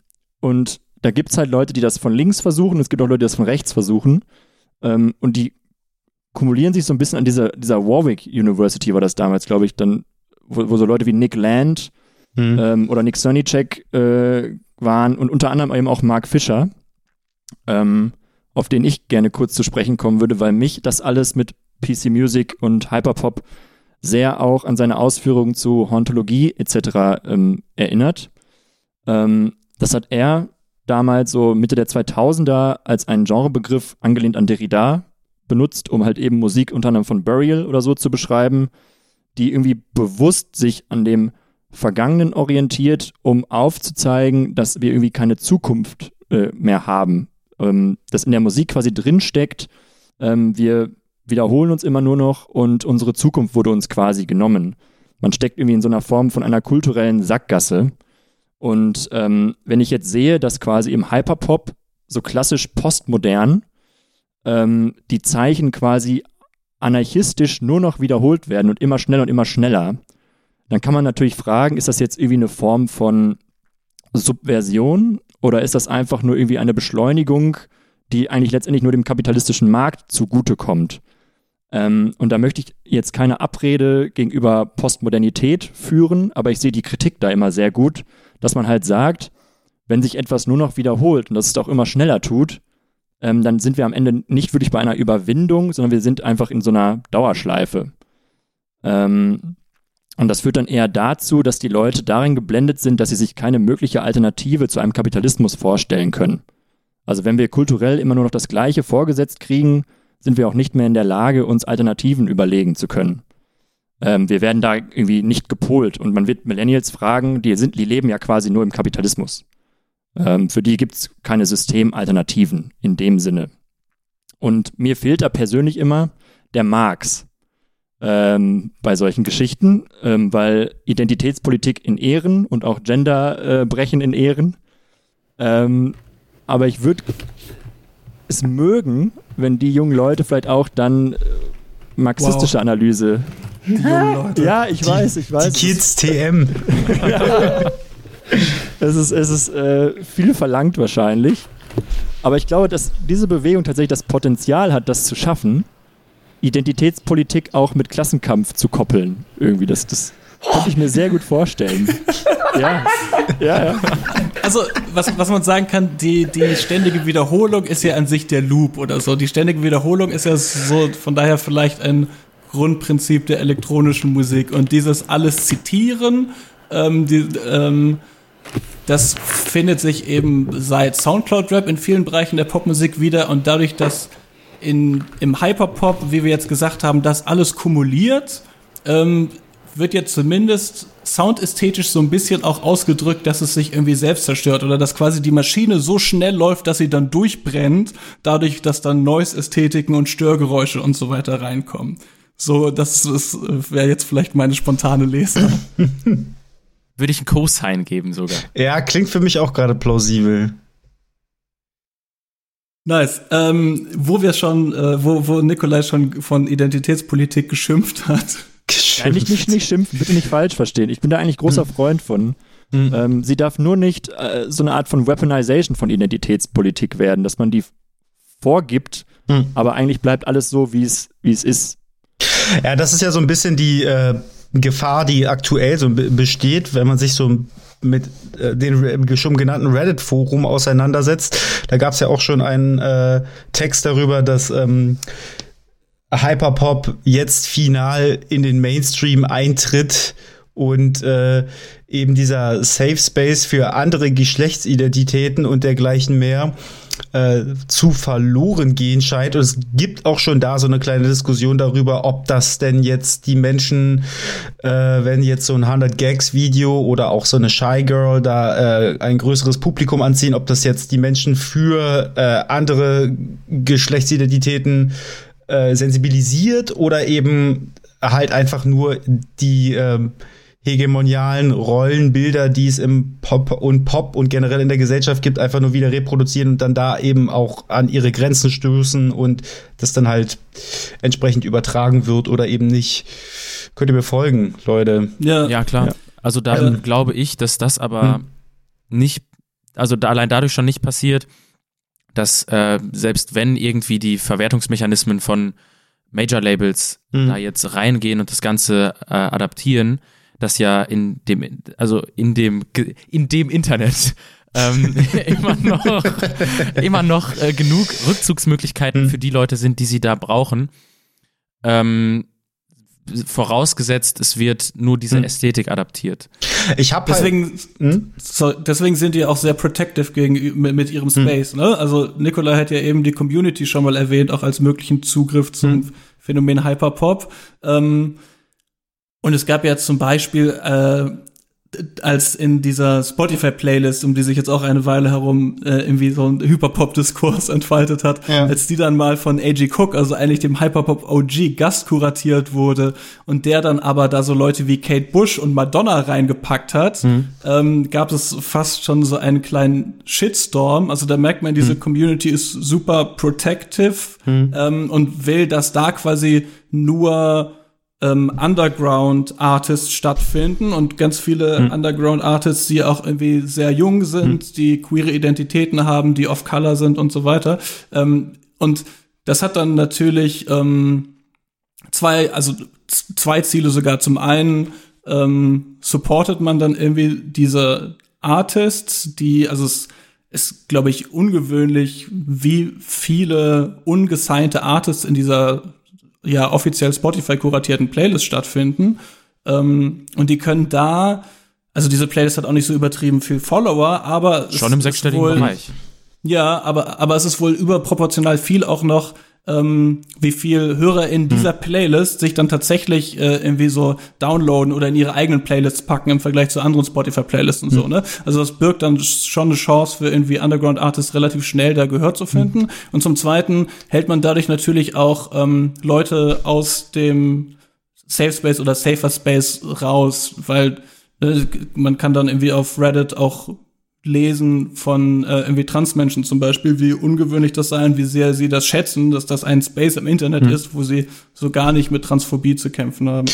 und da gibt es halt Leute, die das von links versuchen, es gibt auch Leute, die das von rechts versuchen. Ähm, und die kumulieren sich so ein bisschen an dieser, dieser Warwick University, war das damals, glaube ich, dann, wo, wo, so Leute wie Nick Land mhm. ähm, oder Nick Sonichek äh, waren und unter anderem eben auch Mark Fisher, ähm, auf den ich gerne kurz zu sprechen kommen würde, weil mich das alles mit PC Music und Hyperpop sehr auch an seine Ausführungen zu Hauntologie etc. Ähm, erinnert. Ähm, das hat er damals so Mitte der 2000er als einen Genrebegriff angelehnt an Derrida benutzt, um halt eben Musik unter anderem von Burial oder so zu beschreiben, die irgendwie bewusst sich an dem Vergangenen orientiert, um aufzuzeigen, dass wir irgendwie keine Zukunft äh, mehr haben. Ähm, das in der Musik quasi drinsteckt. Ähm, wir wiederholen uns immer nur noch und unsere Zukunft wurde uns quasi genommen. Man steckt irgendwie in so einer Form von einer kulturellen Sackgasse. Und ähm, wenn ich jetzt sehe, dass quasi im Hyperpop so klassisch postmodern ähm, die Zeichen quasi anarchistisch nur noch wiederholt werden und immer schneller und immer schneller, dann kann man natürlich fragen, ist das jetzt irgendwie eine Form von Subversion oder ist das einfach nur irgendwie eine Beschleunigung, die eigentlich letztendlich nur dem kapitalistischen Markt zugutekommt? Ähm, und da möchte ich jetzt keine Abrede gegenüber Postmodernität führen, aber ich sehe die Kritik da immer sehr gut, dass man halt sagt, wenn sich etwas nur noch wiederholt und das es auch immer schneller tut, ähm, dann sind wir am Ende nicht wirklich bei einer Überwindung, sondern wir sind einfach in so einer Dauerschleife. Ähm, und das führt dann eher dazu, dass die Leute darin geblendet sind, dass sie sich keine mögliche Alternative zu einem Kapitalismus vorstellen können. Also wenn wir kulturell immer nur noch das Gleiche vorgesetzt kriegen, sind wir auch nicht mehr in der Lage, uns Alternativen überlegen zu können. Ähm, wir werden da irgendwie nicht gepolt und man wird Millennials fragen, die sind, die leben ja quasi nur im Kapitalismus. Ähm, für die gibt es keine Systemalternativen in dem Sinne. Und mir fehlt da persönlich immer der Marx ähm, bei solchen Geschichten, ähm, weil Identitätspolitik in Ehren und auch Genderbrechen äh, in Ehren. Ähm, aber ich würde es mögen, wenn die jungen Leute vielleicht auch dann äh, marxistische wow. Analyse die jungen Leute. Ja, ich weiß, ich weiß. Die Kids TM. es ist, es ist äh, viel verlangt wahrscheinlich. Aber ich glaube, dass diese Bewegung tatsächlich das Potenzial hat, das zu schaffen, Identitätspolitik auch mit Klassenkampf zu koppeln. Irgendwie, das, das könnte ich mir sehr gut vorstellen. ja. ja, ja. Also, was, was man sagen kann, die, die ständige Wiederholung ist ja an sich der Loop oder so. Die ständige Wiederholung ist ja so, von daher vielleicht ein Grundprinzip der elektronischen Musik. Und dieses alles zitieren, ähm, die, ähm, das findet sich eben seit Soundcloud-Rap in vielen Bereichen der Popmusik wieder und dadurch, dass in, im Hyperpop, wie wir jetzt gesagt haben, das alles kumuliert, ähm, wird jetzt zumindest soundästhetisch so ein bisschen auch ausgedrückt, dass es sich irgendwie selbst zerstört oder dass quasi die Maschine so schnell läuft, dass sie dann durchbrennt, dadurch, dass dann Noise-Ästhetiken und Störgeräusche und so weiter reinkommen. So, das, wäre jetzt vielleicht meine spontane Lese. Würde ich einen Cosign geben sogar. Ja, klingt für mich auch gerade plausibel. Nice. Ähm, wo wir schon, äh, wo, wo Nikolai schon von Identitätspolitik geschimpft hat. Geschimpft. Ja, nicht, nicht, schimpfen, bitte nicht falsch verstehen. Ich bin da eigentlich großer hm. Freund von. Hm. Ähm, sie darf nur nicht äh, so eine Art von Weaponization von Identitätspolitik werden, dass man die vorgibt, hm. aber eigentlich bleibt alles so, wie es wie es ist. Ja, das ist ja so ein bisschen die äh, Gefahr, die aktuell so besteht, wenn man sich so mit äh, dem schon genannten Reddit-Forum auseinandersetzt. Da gab es ja auch schon einen äh, Text darüber, dass ähm, Hyperpop jetzt final in den Mainstream eintritt und äh, eben dieser Safe Space für andere Geschlechtsidentitäten und dergleichen mehr äh, zu verloren gehen scheint. Und es gibt auch schon da so eine kleine Diskussion darüber, ob das denn jetzt die Menschen, äh, wenn jetzt so ein 100 Gags Video oder auch so eine Shy Girl da äh, ein größeres Publikum anziehen, ob das jetzt die Menschen für äh, andere Geschlechtsidentitäten äh, sensibilisiert oder eben halt einfach nur die äh, hegemonialen Rollenbilder, die es im Pop und Pop und generell in der Gesellschaft gibt, einfach nur wieder reproduzieren und dann da eben auch an ihre Grenzen stößen und das dann halt entsprechend übertragen wird oder eben nicht. Könnt ihr mir folgen, Leute? Ja, ja klar. Ja. Also da ja. glaube ich, dass das aber hm. nicht, also da allein dadurch schon nicht passiert, dass äh, selbst wenn irgendwie die Verwertungsmechanismen von Major-Labels hm. da jetzt reingehen und das Ganze äh, adaptieren, dass ja in dem, also in dem, in dem Internet ähm, immer noch, immer noch äh, genug Rückzugsmöglichkeiten hm. für die Leute sind, die sie da brauchen. Ähm, vorausgesetzt, es wird nur diese hm. Ästhetik adaptiert. Ich habe halt deswegen, halt, hm? so, deswegen sind die auch sehr protective gegen mit, mit ihrem hm. Space. Hm. Ne? Also Nicola hat ja eben die Community schon mal erwähnt, auch als möglichen Zugriff zum hm. Phänomen Hyperpop. Ähm, und es gab ja zum Beispiel, äh, als in dieser Spotify-Playlist, um die sich jetzt auch eine Weile herum äh, irgendwie so ein Hyperpop-Diskurs entfaltet hat, ja. als die dann mal von A.G. Cook, also eigentlich dem Hyperpop-OG, Gast kuratiert wurde und der dann aber da so Leute wie Kate Bush und Madonna reingepackt hat, mhm. ähm, gab es fast schon so einen kleinen Shitstorm. Also da merkt man, diese mhm. Community ist super protective mhm. ähm, und will, dass da quasi nur ähm, Underground-Artists stattfinden und ganz viele mhm. Underground-Artists, die auch irgendwie sehr jung sind, mhm. die queere Identitäten haben, die off-color sind und so weiter. Ähm, und das hat dann natürlich ähm, zwei, also zwei Ziele sogar. Zum einen ähm, supportet man dann irgendwie diese Artists, die, also es ist, glaube ich, ungewöhnlich, wie viele ungesignte Artists in dieser ja offiziell Spotify kuratierten Playlists stattfinden. Ähm, und die können da, also diese Playlist hat auch nicht so übertrieben viel Follower, aber schon im sechsstelligen wohl, Bereich. Ja, aber aber es ist wohl überproportional viel auch noch ähm, wie viel Hörer in dieser hm. Playlist sich dann tatsächlich äh, irgendwie so downloaden oder in ihre eigenen Playlists packen im Vergleich zu anderen Spotify-Playlists und hm. so, ne? Also das birgt dann schon eine Chance für irgendwie Underground-Artists relativ schnell da Gehör zu finden. Hm. Und zum Zweiten hält man dadurch natürlich auch ähm, Leute aus dem Safe Space oder Safer Space raus, weil äh, man kann dann irgendwie auf Reddit auch lesen von äh, irgendwie Transmenschen zum Beispiel, wie ungewöhnlich das sei und wie sehr sie das schätzen, dass das ein Space im Internet hm. ist, wo sie so gar nicht mit Transphobie zu kämpfen haben.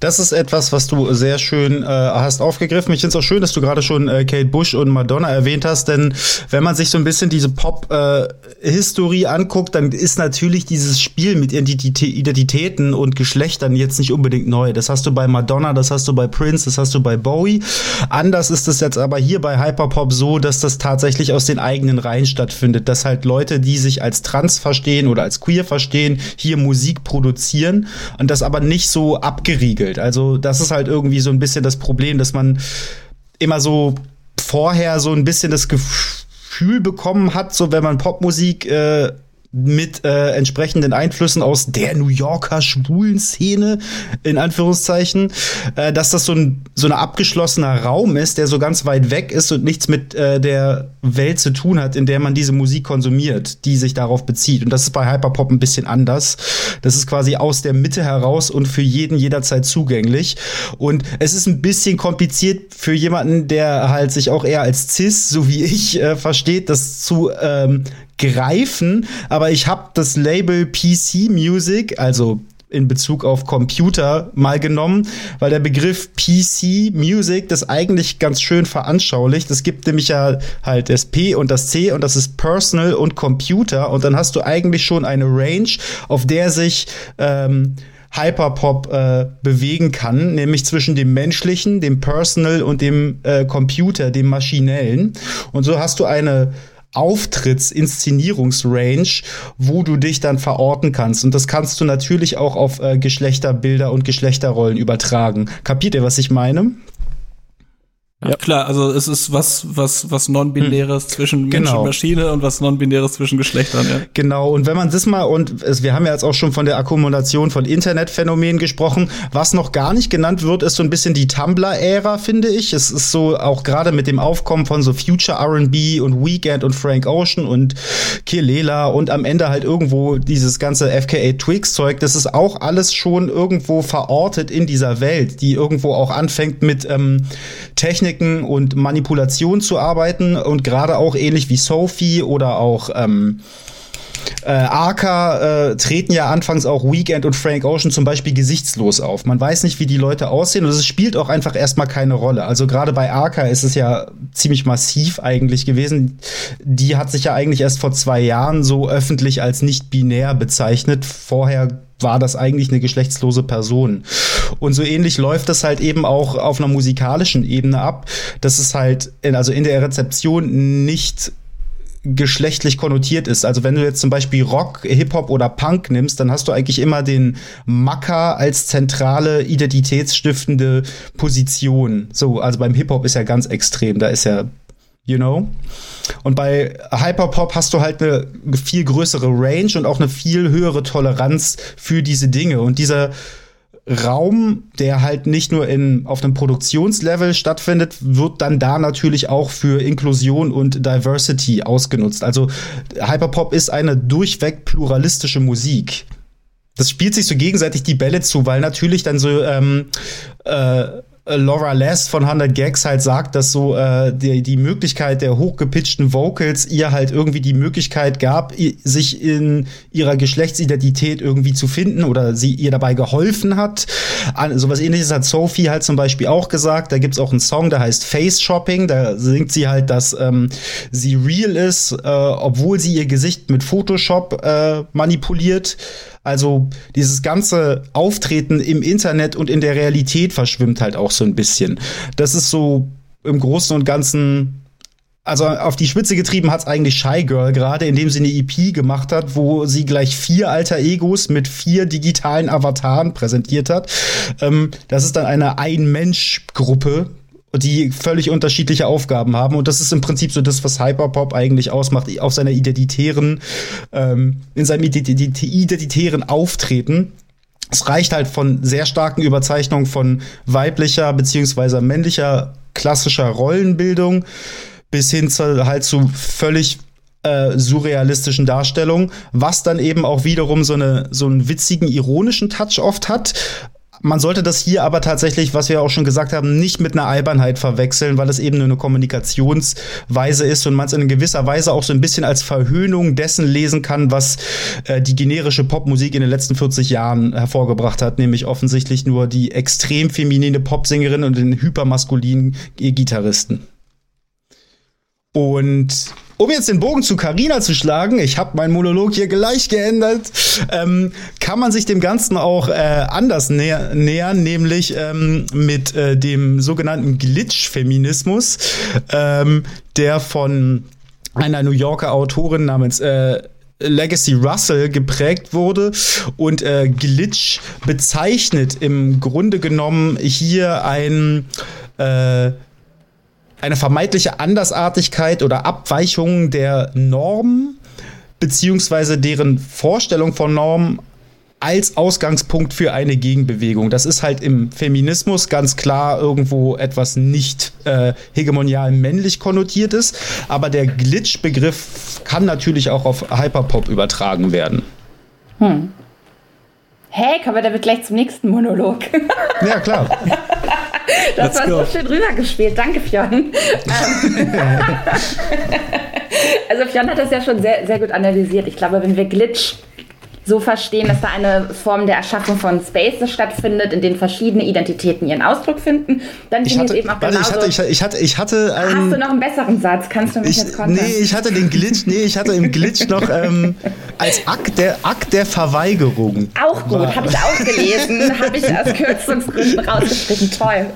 Das ist etwas, was du sehr schön äh, hast aufgegriffen. Ich finde es auch schön, dass du gerade schon äh, Kate Bush und Madonna erwähnt hast, denn wenn man sich so ein bisschen diese Pop-Historie äh, anguckt, dann ist natürlich dieses Spiel mit Identitäten und Geschlechtern jetzt nicht unbedingt neu. Das hast du bei Madonna, das hast du bei Prince, das hast du bei Bowie. Anders ist es jetzt aber hier bei Hyperpop so, dass das tatsächlich aus den eigenen Reihen stattfindet, dass halt Leute, die sich als trans verstehen oder als queer verstehen, hier Musik produzieren und das aber nicht so abgeriegelt. Also das ist halt irgendwie so ein bisschen das Problem, dass man immer so vorher so ein bisschen das Gefühl bekommen hat, so wenn man Popmusik äh, mit äh, entsprechenden Einflüssen aus der New Yorker schwulen Szene, in Anführungszeichen, äh, dass das so ein so ein abgeschlossener Raum ist, der so ganz weit weg ist und nichts mit äh, der Welt zu tun hat, in der man diese Musik konsumiert, die sich darauf bezieht. Und das ist bei Hyperpop ein bisschen anders. Das ist quasi aus der Mitte heraus und für jeden jederzeit zugänglich. Und es ist ein bisschen kompliziert für jemanden, der halt sich auch eher als cis, so wie ich, äh, versteht, das zu ähm, greifen, aber ich habe das Label PC Music, also in Bezug auf Computer mal genommen, weil der Begriff PC Music das eigentlich ganz schön veranschaulicht. Es gibt nämlich ja halt das P und das C und das ist Personal und Computer und dann hast du eigentlich schon eine Range, auf der sich ähm, Hyperpop äh, bewegen kann, nämlich zwischen dem menschlichen, dem Personal und dem äh, Computer, dem maschinellen. Und so hast du eine Auftritts, Inszenierungsrange, wo du dich dann verorten kannst. Und das kannst du natürlich auch auf äh, Geschlechterbilder und Geschlechterrollen übertragen. Kapiert ihr, was ich meine? Ja, klar, also es ist was, was, was Non-Binäres hm. zwischen Mensch genau. und Maschine und was Non-Binäres zwischen Geschlechtern, ja. Genau, und wenn man das mal, und es, wir haben ja jetzt auch schon von der Akkumulation von Internetphänomenen gesprochen, was noch gar nicht genannt wird, ist so ein bisschen die Tumblr-Ära, finde ich. Es ist so auch gerade mit dem Aufkommen von so Future RB und Weekend und Frank Ocean und Kelela und am Ende halt irgendwo dieses ganze FKA Twigs-Zeug, das ist auch alles schon irgendwo verortet in dieser Welt, die irgendwo auch anfängt mit ähm, Technik Techniken und Manipulation zu arbeiten und gerade auch ähnlich wie Sophie oder auch ähm, äh, Arca äh, treten ja anfangs auch Weekend und Frank Ocean zum Beispiel gesichtslos auf. Man weiß nicht, wie die Leute aussehen und es spielt auch einfach erstmal keine Rolle. Also gerade bei Arca ist es ja ziemlich massiv eigentlich gewesen. Die hat sich ja eigentlich erst vor zwei Jahren so öffentlich als nicht binär bezeichnet. Vorher war das eigentlich eine geschlechtslose Person. Und so ähnlich läuft das halt eben auch auf einer musikalischen Ebene ab, dass es halt, in, also in der Rezeption nicht geschlechtlich konnotiert ist. Also wenn du jetzt zum Beispiel Rock, Hip-Hop oder Punk nimmst, dann hast du eigentlich immer den Macker als zentrale identitätsstiftende Position. So, also beim Hip-Hop ist ja ganz extrem. Da ist ja you know? Und bei Hyperpop hast du halt eine viel größere Range und auch eine viel höhere Toleranz für diese Dinge. Und dieser Raum, der halt nicht nur in, auf einem Produktionslevel stattfindet, wird dann da natürlich auch für Inklusion und Diversity ausgenutzt. Also Hyperpop ist eine durchweg pluralistische Musik. Das spielt sich so gegenseitig die Bälle zu, weil natürlich dann so ähm, äh, äh, Laura Less von 100 Gags halt sagt, dass so äh, die, die Möglichkeit der hochgepitchten Vocals ihr halt irgendwie die Möglichkeit gab, sich in ihrer Geschlechtsidentität irgendwie zu finden oder sie ihr dabei geholfen hat. An, sowas ähnliches hat Sophie halt zum Beispiel auch gesagt. Da gibt's auch einen Song, der heißt Face Shopping. Da singt sie halt, dass ähm, sie real ist, äh, obwohl sie ihr Gesicht mit Photoshop äh, manipuliert. Also dieses ganze Auftreten im Internet und in der Realität verschwimmt halt auch so ein bisschen. Das ist so im Großen und Ganzen also auf die Spitze getrieben hat's eigentlich Shy Girl gerade, indem sie eine EP gemacht hat, wo sie gleich vier alter Egos mit vier digitalen Avataren präsentiert hat. Ähm, das ist dann eine Ein-Mensch-Gruppe, die völlig unterschiedliche Aufgaben haben. Und das ist im Prinzip so das, was Hyperpop eigentlich ausmacht, auf seiner identitären, ähm, in seinem identitären Auftreten. Es reicht halt von sehr starken Überzeichnungen von weiblicher beziehungsweise männlicher klassischer Rollenbildung bis hin zu halt zu völlig äh, surrealistischen Darstellungen, was dann eben auch wiederum so eine so einen witzigen ironischen Touch oft hat, man sollte das hier aber tatsächlich, was wir auch schon gesagt haben, nicht mit einer Albernheit verwechseln, weil es eben nur eine Kommunikationsweise ist und man es in gewisser Weise auch so ein bisschen als Verhöhnung dessen lesen kann, was äh, die generische Popmusik in den letzten 40 Jahren hervorgebracht hat, nämlich offensichtlich nur die extrem feminine Popsängerin und den hypermaskulinen Gitarristen. Und um jetzt den Bogen zu Carina zu schlagen, ich habe meinen Monolog hier gleich geändert, ähm, kann man sich dem Ganzen auch äh, anders nä nähern, nämlich ähm, mit äh, dem sogenannten Glitch-Feminismus, ähm, der von einer New Yorker Autorin namens äh, Legacy Russell geprägt wurde und äh, Glitch bezeichnet im Grunde genommen hier ein äh, eine vermeintliche Andersartigkeit oder Abweichung der Norm beziehungsweise deren Vorstellung von Normen als Ausgangspunkt für eine Gegenbewegung. Das ist halt im Feminismus ganz klar irgendwo etwas nicht äh, hegemonial männlich konnotiertes, aber der Glitch-Begriff kann natürlich auch auf Hyperpop übertragen werden. Hm. Hey, kommen wir damit gleich zum nächsten Monolog. ja, klar. Das Let's war go. so schön rübergespielt. Danke, Fionn. Ähm, also Fionn hat das ja schon sehr, sehr gut analysiert. Ich glaube, wenn wir Glitch so verstehen, dass da eine Form der Erschaffung von Spaces stattfindet, in denen verschiedene Identitäten ihren Ausdruck finden. Dann ich hatte, eben auch warte, ich hatte, ich hatte, ich hatte einen, Hast du noch einen besseren Satz? Kannst du mich ich, jetzt kontern? Nee, ich hatte den Glitch, nee, ich hatte im Glitch noch ähm, als Akt der, Akt der Verweigerung. Auch gut, habe ich auch gelesen, habe ich aus Kürzungsgründen rausgestrichen. Toll.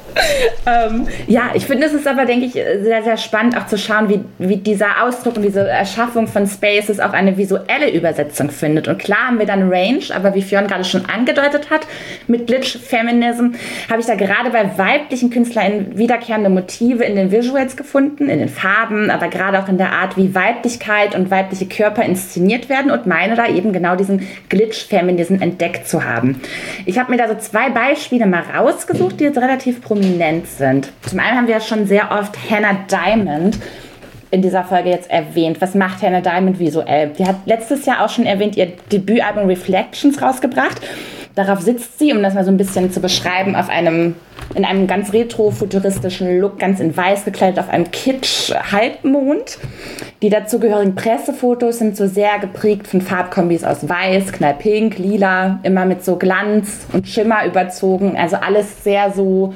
Ähm, ja, ich finde, es ist aber, denke ich, sehr, sehr spannend auch zu schauen, wie, wie dieser Ausdruck und diese Erschaffung von Spaces auch eine visuelle Übersetzung findet. Und klar haben wir dann Range, aber wie Fionn gerade schon angedeutet hat, mit Glitch Feminism habe ich da gerade bei weiblichen Künstlern wiederkehrende Motive in den Visuals gefunden, in den Farben, aber gerade auch in der Art, wie Weiblichkeit und weibliche Körper inszeniert werden und meine da eben genau diesen Glitch Feminism entdeckt zu haben. Ich habe mir da so zwei Beispiele mal rausgesucht, die jetzt relativ prominent sind. Zum einen haben wir ja schon sehr oft Hannah Diamond in dieser Folge jetzt erwähnt. Was macht Hannah Diamond visuell? Die hat letztes Jahr auch schon erwähnt, ihr Debütalbum Reflections rausgebracht. Darauf sitzt sie, um das mal so ein bisschen zu beschreiben, auf einem, in einem ganz retro-futuristischen Look, ganz in weiß gekleidet, auf einem Kitsch-Halbmond. Die dazugehörigen Pressefotos sind so sehr geprägt von Farbkombis aus weiß, knallpink, lila, immer mit so Glanz und Schimmer überzogen. Also alles sehr so,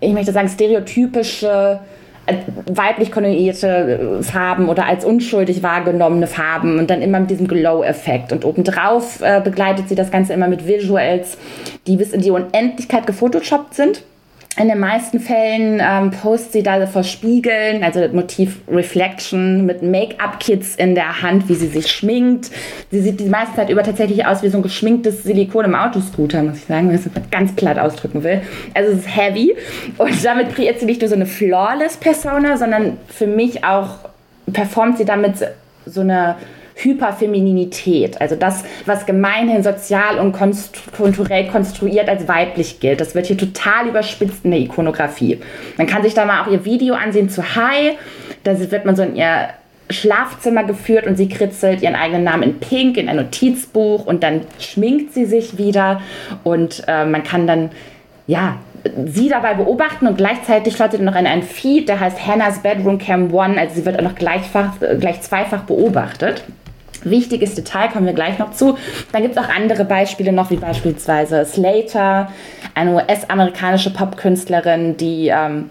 ich möchte sagen, stereotypische weiblich konnotierte äh, Farben oder als unschuldig wahrgenommene Farben und dann immer mit diesem Glow-Effekt. Und obendrauf äh, begleitet sie das Ganze immer mit Visuals, die bis in die Unendlichkeit gefotoshoppt sind. In den meisten Fällen ähm, postet sie da vor Spiegeln, also das Motiv Reflection mit Make-up-Kits in der Hand, wie sie sich schminkt. Sie sieht die meiste Zeit über tatsächlich aus wie so ein geschminktes Silikon im Autoscooter, muss ich sagen, wenn ich es ganz platt ausdrücken will. Also es ist heavy und damit kreiert sie nicht nur so eine flawless Persona, sondern für mich auch performt sie damit so eine Hyperfemininität, also das, was gemeinhin sozial und kulturell konstruiert als weiblich gilt. Das wird hier total überspitzt in der Ikonografie. Man kann sich da mal auch ihr Video ansehen zu High. Da wird man so in ihr Schlafzimmer geführt und sie kritzelt ihren eigenen Namen in Pink in ein Notizbuch und dann schminkt sie sich wieder und äh, man kann dann ja sie dabei beobachten und gleichzeitig läutet noch in ein Feed, der heißt Hannah's Bedroom Cam One, also sie wird auch noch gleichfach, äh, gleich zweifach beobachtet. Wichtiges Detail kommen wir gleich noch zu. Dann gibt es auch andere Beispiele noch, wie beispielsweise Slater, eine US-amerikanische Popkünstlerin, die ähm,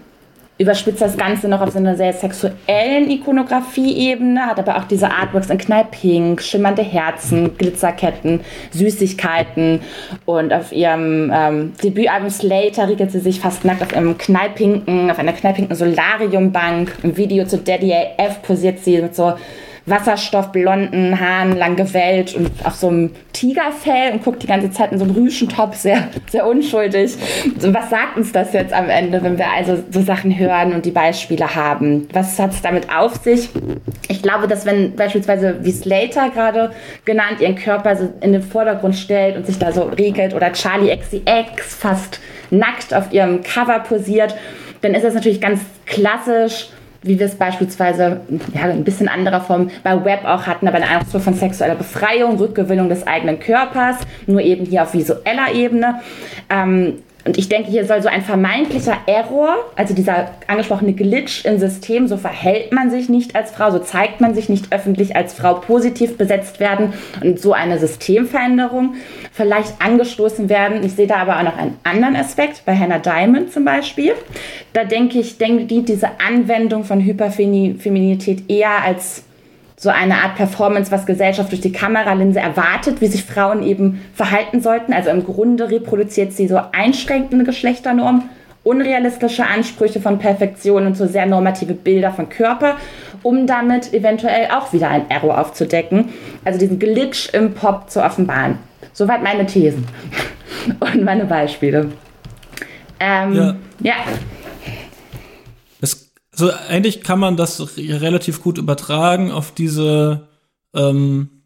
überspitzt das Ganze noch auf so einer sehr sexuellen Ikonografie-Ebene, hat aber auch diese Artworks in Knallpink, schimmernde Herzen, Glitzerketten, Süßigkeiten und auf ihrem ähm, Debütalbum Slater riegelt sie sich fast nackt auf einem knallpinken, auf einer knallpinken Solariumbank. Im Video zu Daddy AF posiert sie mit so wasserstoffblonden Haaren, lang gewellt und auf so einem Tigerfell und guckt die ganze Zeit in so einem Rüschentopf, sehr, sehr unschuldig. Was sagt uns das jetzt am Ende, wenn wir also so Sachen hören und die Beispiele haben? Was hat es damit auf sich? Ich glaube, dass wenn beispielsweise wie Slater gerade genannt ihren Körper so in den Vordergrund stellt und sich da so regelt oder Charlie XCX fast nackt auf ihrem Cover posiert, dann ist das natürlich ganz klassisch wie wir es beispielsweise ja, in ein bisschen anderer Form bei Web auch hatten, aber eine Ausdruck von sexueller Befreiung, Rückgewinnung des eigenen Körpers, nur eben hier auf visueller Ebene. Ähm, und ich denke, hier soll so ein vermeintlicher Error, also dieser angesprochene Glitch im System, so verhält man sich nicht als Frau, so zeigt man sich nicht öffentlich als Frau positiv besetzt werden und so eine Systemveränderung vielleicht angestoßen werden. Ich sehe da aber auch noch einen anderen Aspekt, bei Hannah Diamond zum Beispiel. Da denke ich, denke, dient diese Anwendung von Hyperfeminität eher als so eine Art Performance, was Gesellschaft durch die Kameralinse erwartet, wie sich Frauen eben verhalten sollten. Also im Grunde reproduziert sie so einschränkende Geschlechternormen, unrealistische Ansprüche von Perfektion und so sehr normative Bilder von Körper, um damit eventuell auch wieder ein Error aufzudecken. Also diesen Glitch im Pop zu offenbaren. Soweit meine Thesen und meine Beispiele. Ähm, ja. ja. Also eigentlich kann man das relativ gut übertragen auf diese ähm,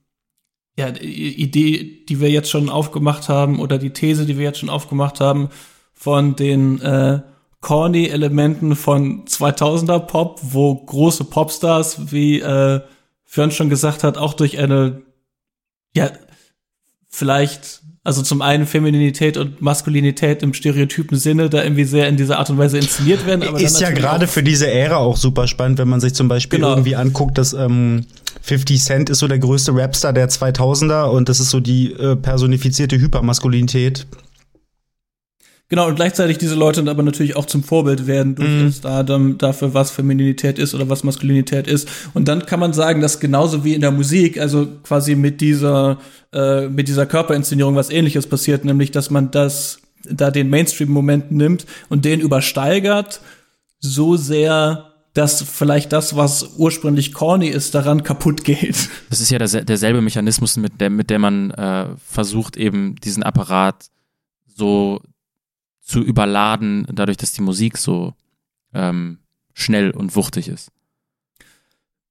ja, Idee, die wir jetzt schon aufgemacht haben, oder die These, die wir jetzt schon aufgemacht haben, von den äh, corny Elementen von 2000er Pop, wo große Popstars, wie äh, Fern schon gesagt hat, auch durch eine ja vielleicht also zum einen Femininität und Maskulinität im stereotypen Sinne da irgendwie sehr in dieser Art und Weise inszeniert werden. Aber ist ja gerade für diese Ära auch super spannend, wenn man sich zum Beispiel genau. irgendwie anguckt, dass ähm, 50 Cent ist so der größte Rapstar der 2000er und das ist so die äh, personifizierte Hypermaskulinität. Genau, und gleichzeitig diese Leute dann aber natürlich auch zum Vorbild werden durch mhm. Stardom dafür, was Femininität ist oder was Maskulinität ist. Und dann kann man sagen, dass genauso wie in der Musik, also quasi mit dieser, äh, mit dieser Körperinszenierung was ähnliches passiert, nämlich dass man das, da den Mainstream-Moment nimmt und den übersteigert, so sehr dass vielleicht das, was ursprünglich corny ist, daran kaputt geht. Das ist ja derselbe Mechanismus, mit der, mit der man äh, versucht, eben diesen Apparat so zu überladen, dadurch, dass die Musik so ähm, schnell und wuchtig ist.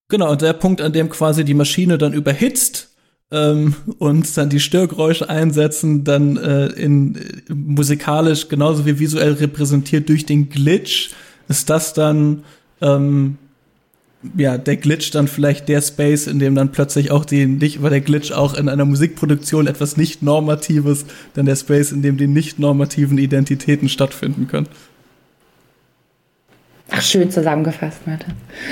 Genau, und der Punkt, an dem quasi die Maschine dann überhitzt ähm, und dann die Störgeräusche einsetzen, dann äh, in musikalisch genauso wie visuell repräsentiert durch den Glitch, ist das dann ähm, ja, der Glitch dann vielleicht der Space, in dem dann plötzlich auch die nicht, weil der Glitch auch in einer Musikproduktion etwas nicht normatives, dann der Space, in dem die nicht normativen Identitäten stattfinden können. Ach, schön zusammengefasst, Mette.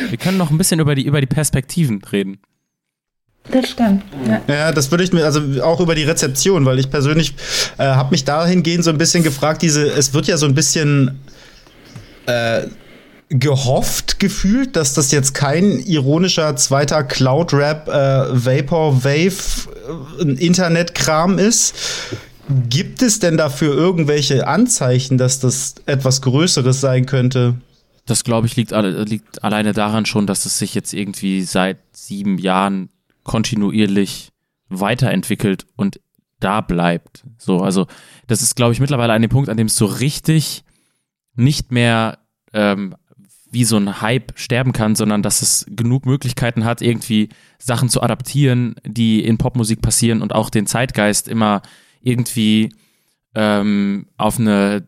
Wir können noch ein bisschen über die, über die Perspektiven reden. Das stimmt. Ja. ja, das würde ich mir, also auch über die Rezeption, weil ich persönlich äh, habe mich dahingehend so ein bisschen gefragt, diese, es wird ja so ein bisschen äh, gehofft gefühlt, dass das jetzt kein ironischer zweiter Cloud-Rap, äh, Vapor-Wave äh, Internet-Kram ist. Gibt es denn dafür irgendwelche Anzeichen, dass das etwas Größeres sein könnte? Das glaube ich liegt, liegt alleine daran schon, dass es sich jetzt irgendwie seit sieben Jahren kontinuierlich weiterentwickelt und da bleibt. So, also das ist, glaube ich, mittlerweile an dem Punkt, an dem es so richtig nicht mehr ähm, wie so ein Hype sterben kann, sondern dass es genug Möglichkeiten hat, irgendwie Sachen zu adaptieren, die in Popmusik passieren und auch den Zeitgeist immer irgendwie ähm, auf eine,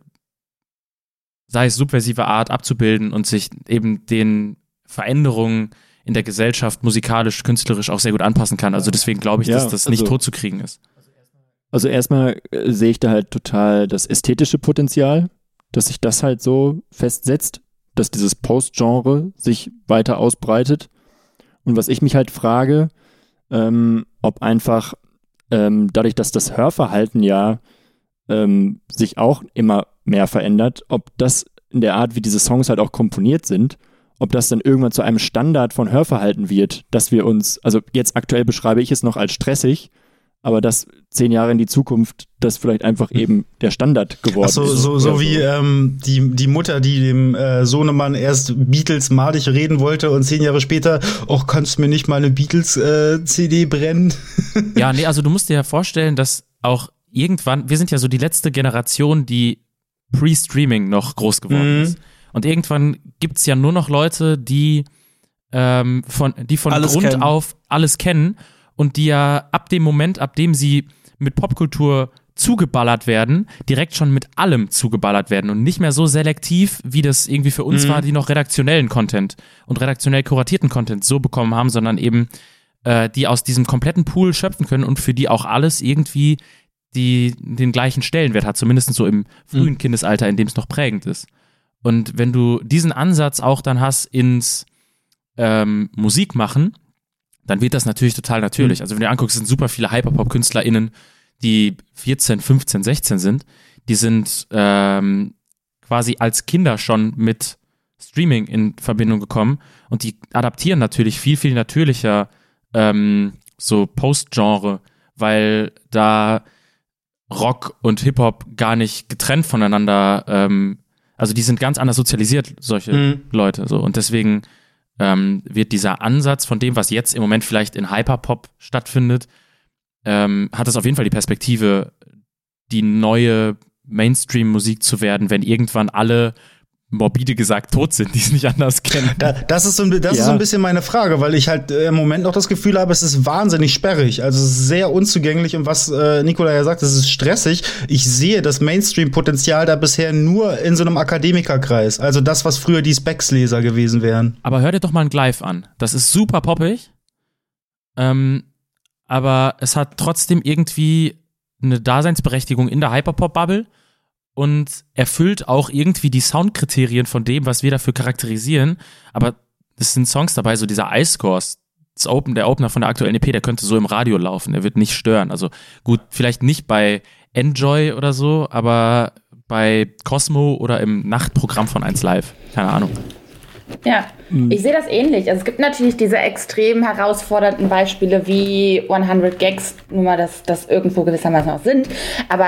sei es subversive Art abzubilden und sich eben den Veränderungen in der Gesellschaft musikalisch, künstlerisch auch sehr gut anpassen kann. Also deswegen glaube ich, ja, dass das also, nicht tot zu kriegen ist. Also erstmal äh, sehe ich da halt total das ästhetische Potenzial, dass sich das halt so festsetzt dass dieses Post-Genre sich weiter ausbreitet. Und was ich mich halt frage, ähm, ob einfach ähm, dadurch, dass das Hörverhalten ja ähm, sich auch immer mehr verändert, ob das in der Art, wie diese Songs halt auch komponiert sind, ob das dann irgendwann zu einem Standard von Hörverhalten wird, dass wir uns, also jetzt aktuell beschreibe ich es noch als stressig, aber dass zehn Jahre in die Zukunft das vielleicht einfach eben der Standard geworden Ach so, ist. So, so wie ähm, die, die Mutter, die dem äh, Sohnemann erst Beatles madig reden wollte und zehn Jahre später, ach, kannst du mir nicht mal eine Beatles-CD äh, brennen? ja, nee, also du musst dir ja vorstellen, dass auch irgendwann, wir sind ja so die letzte Generation, die Pre-Streaming noch groß geworden mhm. ist. Und irgendwann gibt's ja nur noch Leute, die ähm, von, die von alles Grund kennen. auf alles kennen und die ja ab dem Moment, ab dem sie mit Popkultur zugeballert werden, direkt schon mit allem zugeballert werden und nicht mehr so selektiv, wie das irgendwie für uns mhm. war, die noch redaktionellen Content und redaktionell kuratierten Content so bekommen haben, sondern eben äh, die aus diesem kompletten Pool schöpfen können und für die auch alles irgendwie die den gleichen Stellenwert hat, zumindest so im frühen mhm. Kindesalter, in dem es noch prägend ist. Und wenn du diesen Ansatz auch dann hast ins ähm, Musik machen, dann wird das natürlich total natürlich. Mhm. Also wenn du anguckst, sind super viele Hyperpop-KünstlerInnen, die 14, 15, 16 sind, die sind ähm, quasi als Kinder schon mit Streaming in Verbindung gekommen und die adaptieren natürlich viel, viel natürlicher ähm, so Post-Genre, weil da Rock und Hip-Hop gar nicht getrennt voneinander, ähm, also die sind ganz anders sozialisiert, solche mhm. Leute. So. Und deswegen ähm, wird dieser Ansatz von dem, was jetzt im Moment vielleicht in Hyperpop stattfindet, ähm, hat es auf jeden Fall die Perspektive, die neue Mainstream-Musik zu werden, wenn irgendwann alle morbide gesagt tot sind, die es nicht anders kennen. Da, das ist so, das ja. ist so ein bisschen meine Frage, weil ich halt äh, im Moment noch das Gefühl habe, es ist wahnsinnig sperrig. Also es ist sehr unzugänglich und was äh, Nikola ja sagt, es ist stressig. Ich sehe das Mainstream-Potenzial da bisher nur in so einem Akademikerkreis. Also das, was früher die Specs-Leser gewesen wären. Aber hör dir doch mal ein Gleif an. Das ist super poppig. Ähm, aber es hat trotzdem irgendwie eine Daseinsberechtigung in der Hyperpop-Bubble und erfüllt auch irgendwie die Soundkriterien von dem, was wir dafür charakterisieren. Aber es sind Songs dabei, so dieser Ice Course, das Open, der Opener von der aktuellen EP, der könnte so im Radio laufen, der wird nicht stören. Also gut, vielleicht nicht bei Enjoy oder so, aber bei Cosmo oder im Nachtprogramm von 1 Live. Keine Ahnung. Ja, mhm. ich sehe das ähnlich. Also es gibt natürlich diese extrem herausfordernden Beispiele wie 100 Gags, nur mal, dass das irgendwo gewissermaßen auch sind. Aber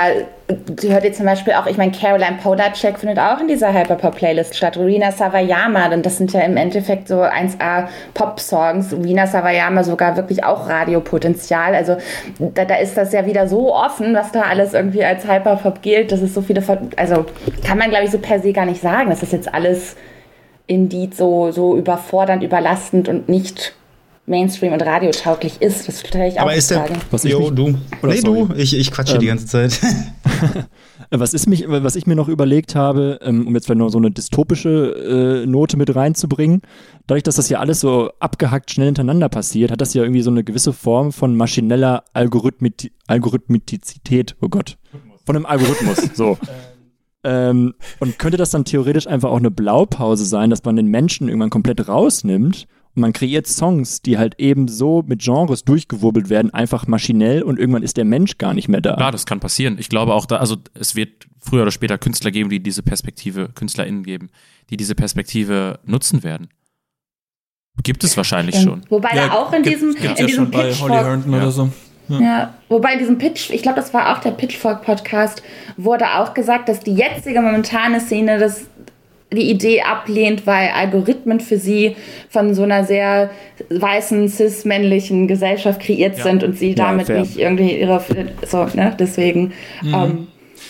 sie hört jetzt zum Beispiel auch, ich meine, Caroline Podacek findet auch in dieser Hyperpop-Playlist statt. Rina Savayama, denn das sind ja im Endeffekt so 1A Pop-Songs. Rina Savayama sogar wirklich auch Radiopotenzial. Also da, da ist das ja wieder so offen, was da alles irgendwie als Hyperpop gilt. Das ist so viele, also kann man glaube ich so per se gar nicht sagen. Das ist jetzt alles Indeed so, so überfordernd, überlastend und nicht Mainstream und radiotauglich ist. Das stelle ich auch Aber ist der, was ich jo, du. nee, sorry. du, ich, ich quatsche ähm, die ganze Zeit. was, ist mich, was ich mir noch überlegt habe, ähm, um jetzt vielleicht noch so eine dystopische äh, Note mit reinzubringen, dadurch, dass das ja alles so abgehackt schnell hintereinander passiert, hat das ja irgendwie so eine gewisse Form von maschineller Algorithmit Algorithmizität, oh Gott, von einem Algorithmus, so. Ähm, und könnte das dann theoretisch einfach auch eine Blaupause sein, dass man den Menschen irgendwann komplett rausnimmt und man kreiert Songs, die halt eben so mit Genres durchgewurbelt werden, einfach maschinell und irgendwann ist der Mensch gar nicht mehr da. Ja, das kann passieren. Ich glaube auch da, also es wird früher oder später Künstler geben, die diese Perspektive, KünstlerInnen geben, die diese Perspektive nutzen werden. Gibt es wahrscheinlich schon. Wobei ja, da auch in diesem, in ja diesem Pitch Holly Herndon ja. oder so. Ja. ja. wobei in diesem Pitch, ich glaube, das war auch der Pitchfork-Podcast, wurde auch gesagt, dass die jetzige momentane Szene das, die Idee ablehnt, weil Algorithmen für sie von so einer sehr weißen, cis-männlichen Gesellschaft kreiert ja. sind und sie damit ja, nicht irgendwie ihre, so, ne, deswegen. Mhm. Ähm,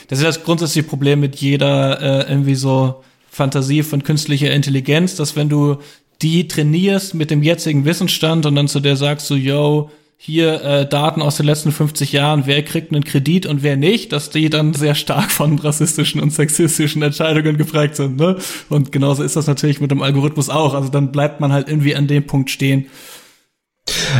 das ist das grundsätzliche Problem mit jeder äh, irgendwie so Fantasie von künstlicher Intelligenz, dass wenn du die trainierst mit dem jetzigen Wissensstand und dann zu der sagst so, yo, hier äh, Daten aus den letzten 50 Jahren, wer kriegt einen Kredit und wer nicht, dass die dann sehr stark von rassistischen und sexistischen Entscheidungen geprägt sind. Ne? Und genauso ist das natürlich mit dem Algorithmus auch. Also dann bleibt man halt irgendwie an dem Punkt stehen,